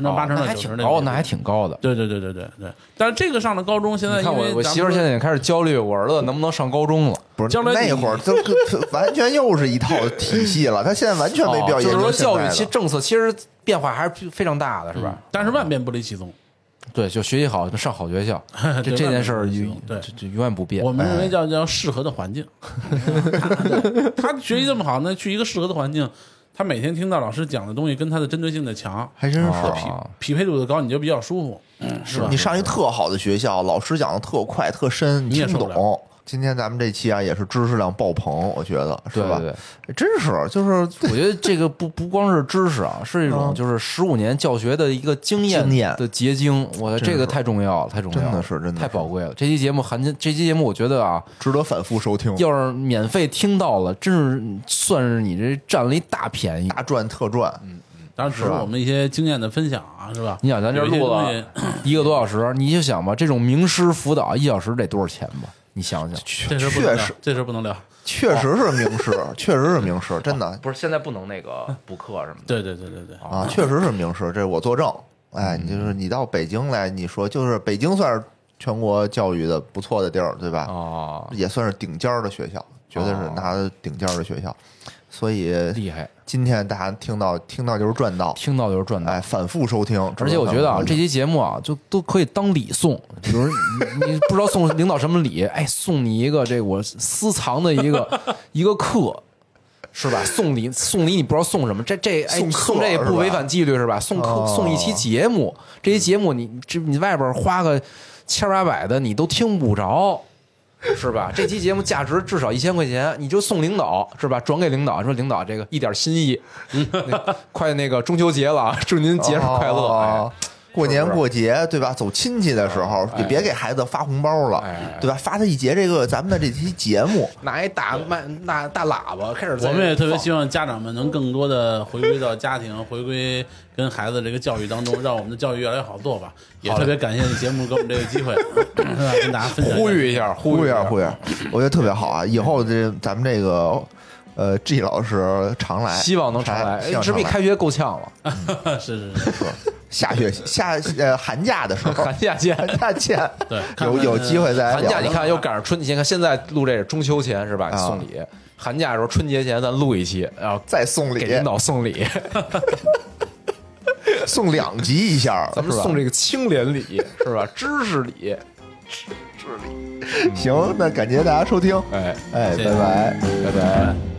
那八成哦那还到九成这个挺高，比例那还挺高的。对对对对对对。但是这个上了高中，现在你看我我媳妇现在也开始焦虑我儿子能不能上高中了。不是将来那会儿这这完全又是一套体系了，他现在完全没必要哦就是说教育其。政策其实变化还是非常大的，是吧？但是万变不离其宗。对，就学习好，上好学校，这这件事儿对这这永远不变。我们认为哎叫叫适合的环境。他学习这么好那，去一个适合的环境，他每天听到老师讲的东西跟他的针对性的强，还真是。啊匹配度的高，你就比较舒服，是吧？你上一特好的学校，老师讲的特快特深，你也听不懂。今天咱们这期啊，也是知识量爆棚，我觉得是吧？对对对，真是，就是我觉得这个不不光是知识啊，是一种嗯就是十五年教学的一个经验经验的结晶。我的真是这个太重要了，太重要了，真的是真的太宝贵了。这期节目含金，这期节目我觉得啊，值得反复收听。要是免费听到了，真是算是你这占了一大便宜。大赚特赚，嗯当然只是是吧我们一些经验的分享啊，是吧？你想咱这录了一个多小时，你就想吧，这种名师辅导一小时得多少钱吧？你想想，确这事儿不能聊确实，这事不能聊。确实是名师，确实是名师，真的不是现在不能那个补课什么的。对对对对对，啊，确实是名师，这我作证。哎，你就是你到北京来，你说就是北京算是全国教育的不错的地儿，对吧？哦，也算是顶尖儿的学校，绝对是哦拿顶尖儿的学校。所以厉害，今天大家听到听到就是赚到，听到就是赚到。哎，反复收听。而且我觉得啊，这期节目啊，就都可以当礼送。比 如你你不知道送领导什么礼，哎，送你一个这我私藏的一个 一个课，是吧？送礼送礼，你不知道送什么，这这哎送送这也不违反纪律是吧？送课哦送一期节目，这期节目你这你外边花个千八百的，你都听不着。是吧？这期节目价值至少一千块钱，你就送领导是吧？转给领导，说领导这个一点心意，那快那个中秋节了啊，祝您节日快乐！过年过节对吧？走亲戚的时候，也别给孩子发红包了哎，对吧？发他一节这个咱们的这期节目，拿一大麦大大喇叭开始在我们也特别希望家长们能更多的回归到家庭，回归跟孩子这个教育当中，让我们的教育越来越好做吧。也特别感谢你节目给我们这个机会，是吧？跟大家分享呼吁一下，呼吁一下，呼吁一下，我觉得特别好啊！以后这咱们这个呃 G 老师常来，希望能常来。希望常来这比开学够呛了，是 是是，下学期 下呃寒假的时候，寒假见。寒假见，对有有机会再寒假你看又赶上春，节看现在录这是中秋前是吧？啊送礼。寒假的时候，春节前咱录一期，然后再送礼给，领导送礼，送两集一下，咱们送这个清廉礼是吧？知识礼，知识礼行，那感谢大家收听，哎，哎，拜拜。拜拜。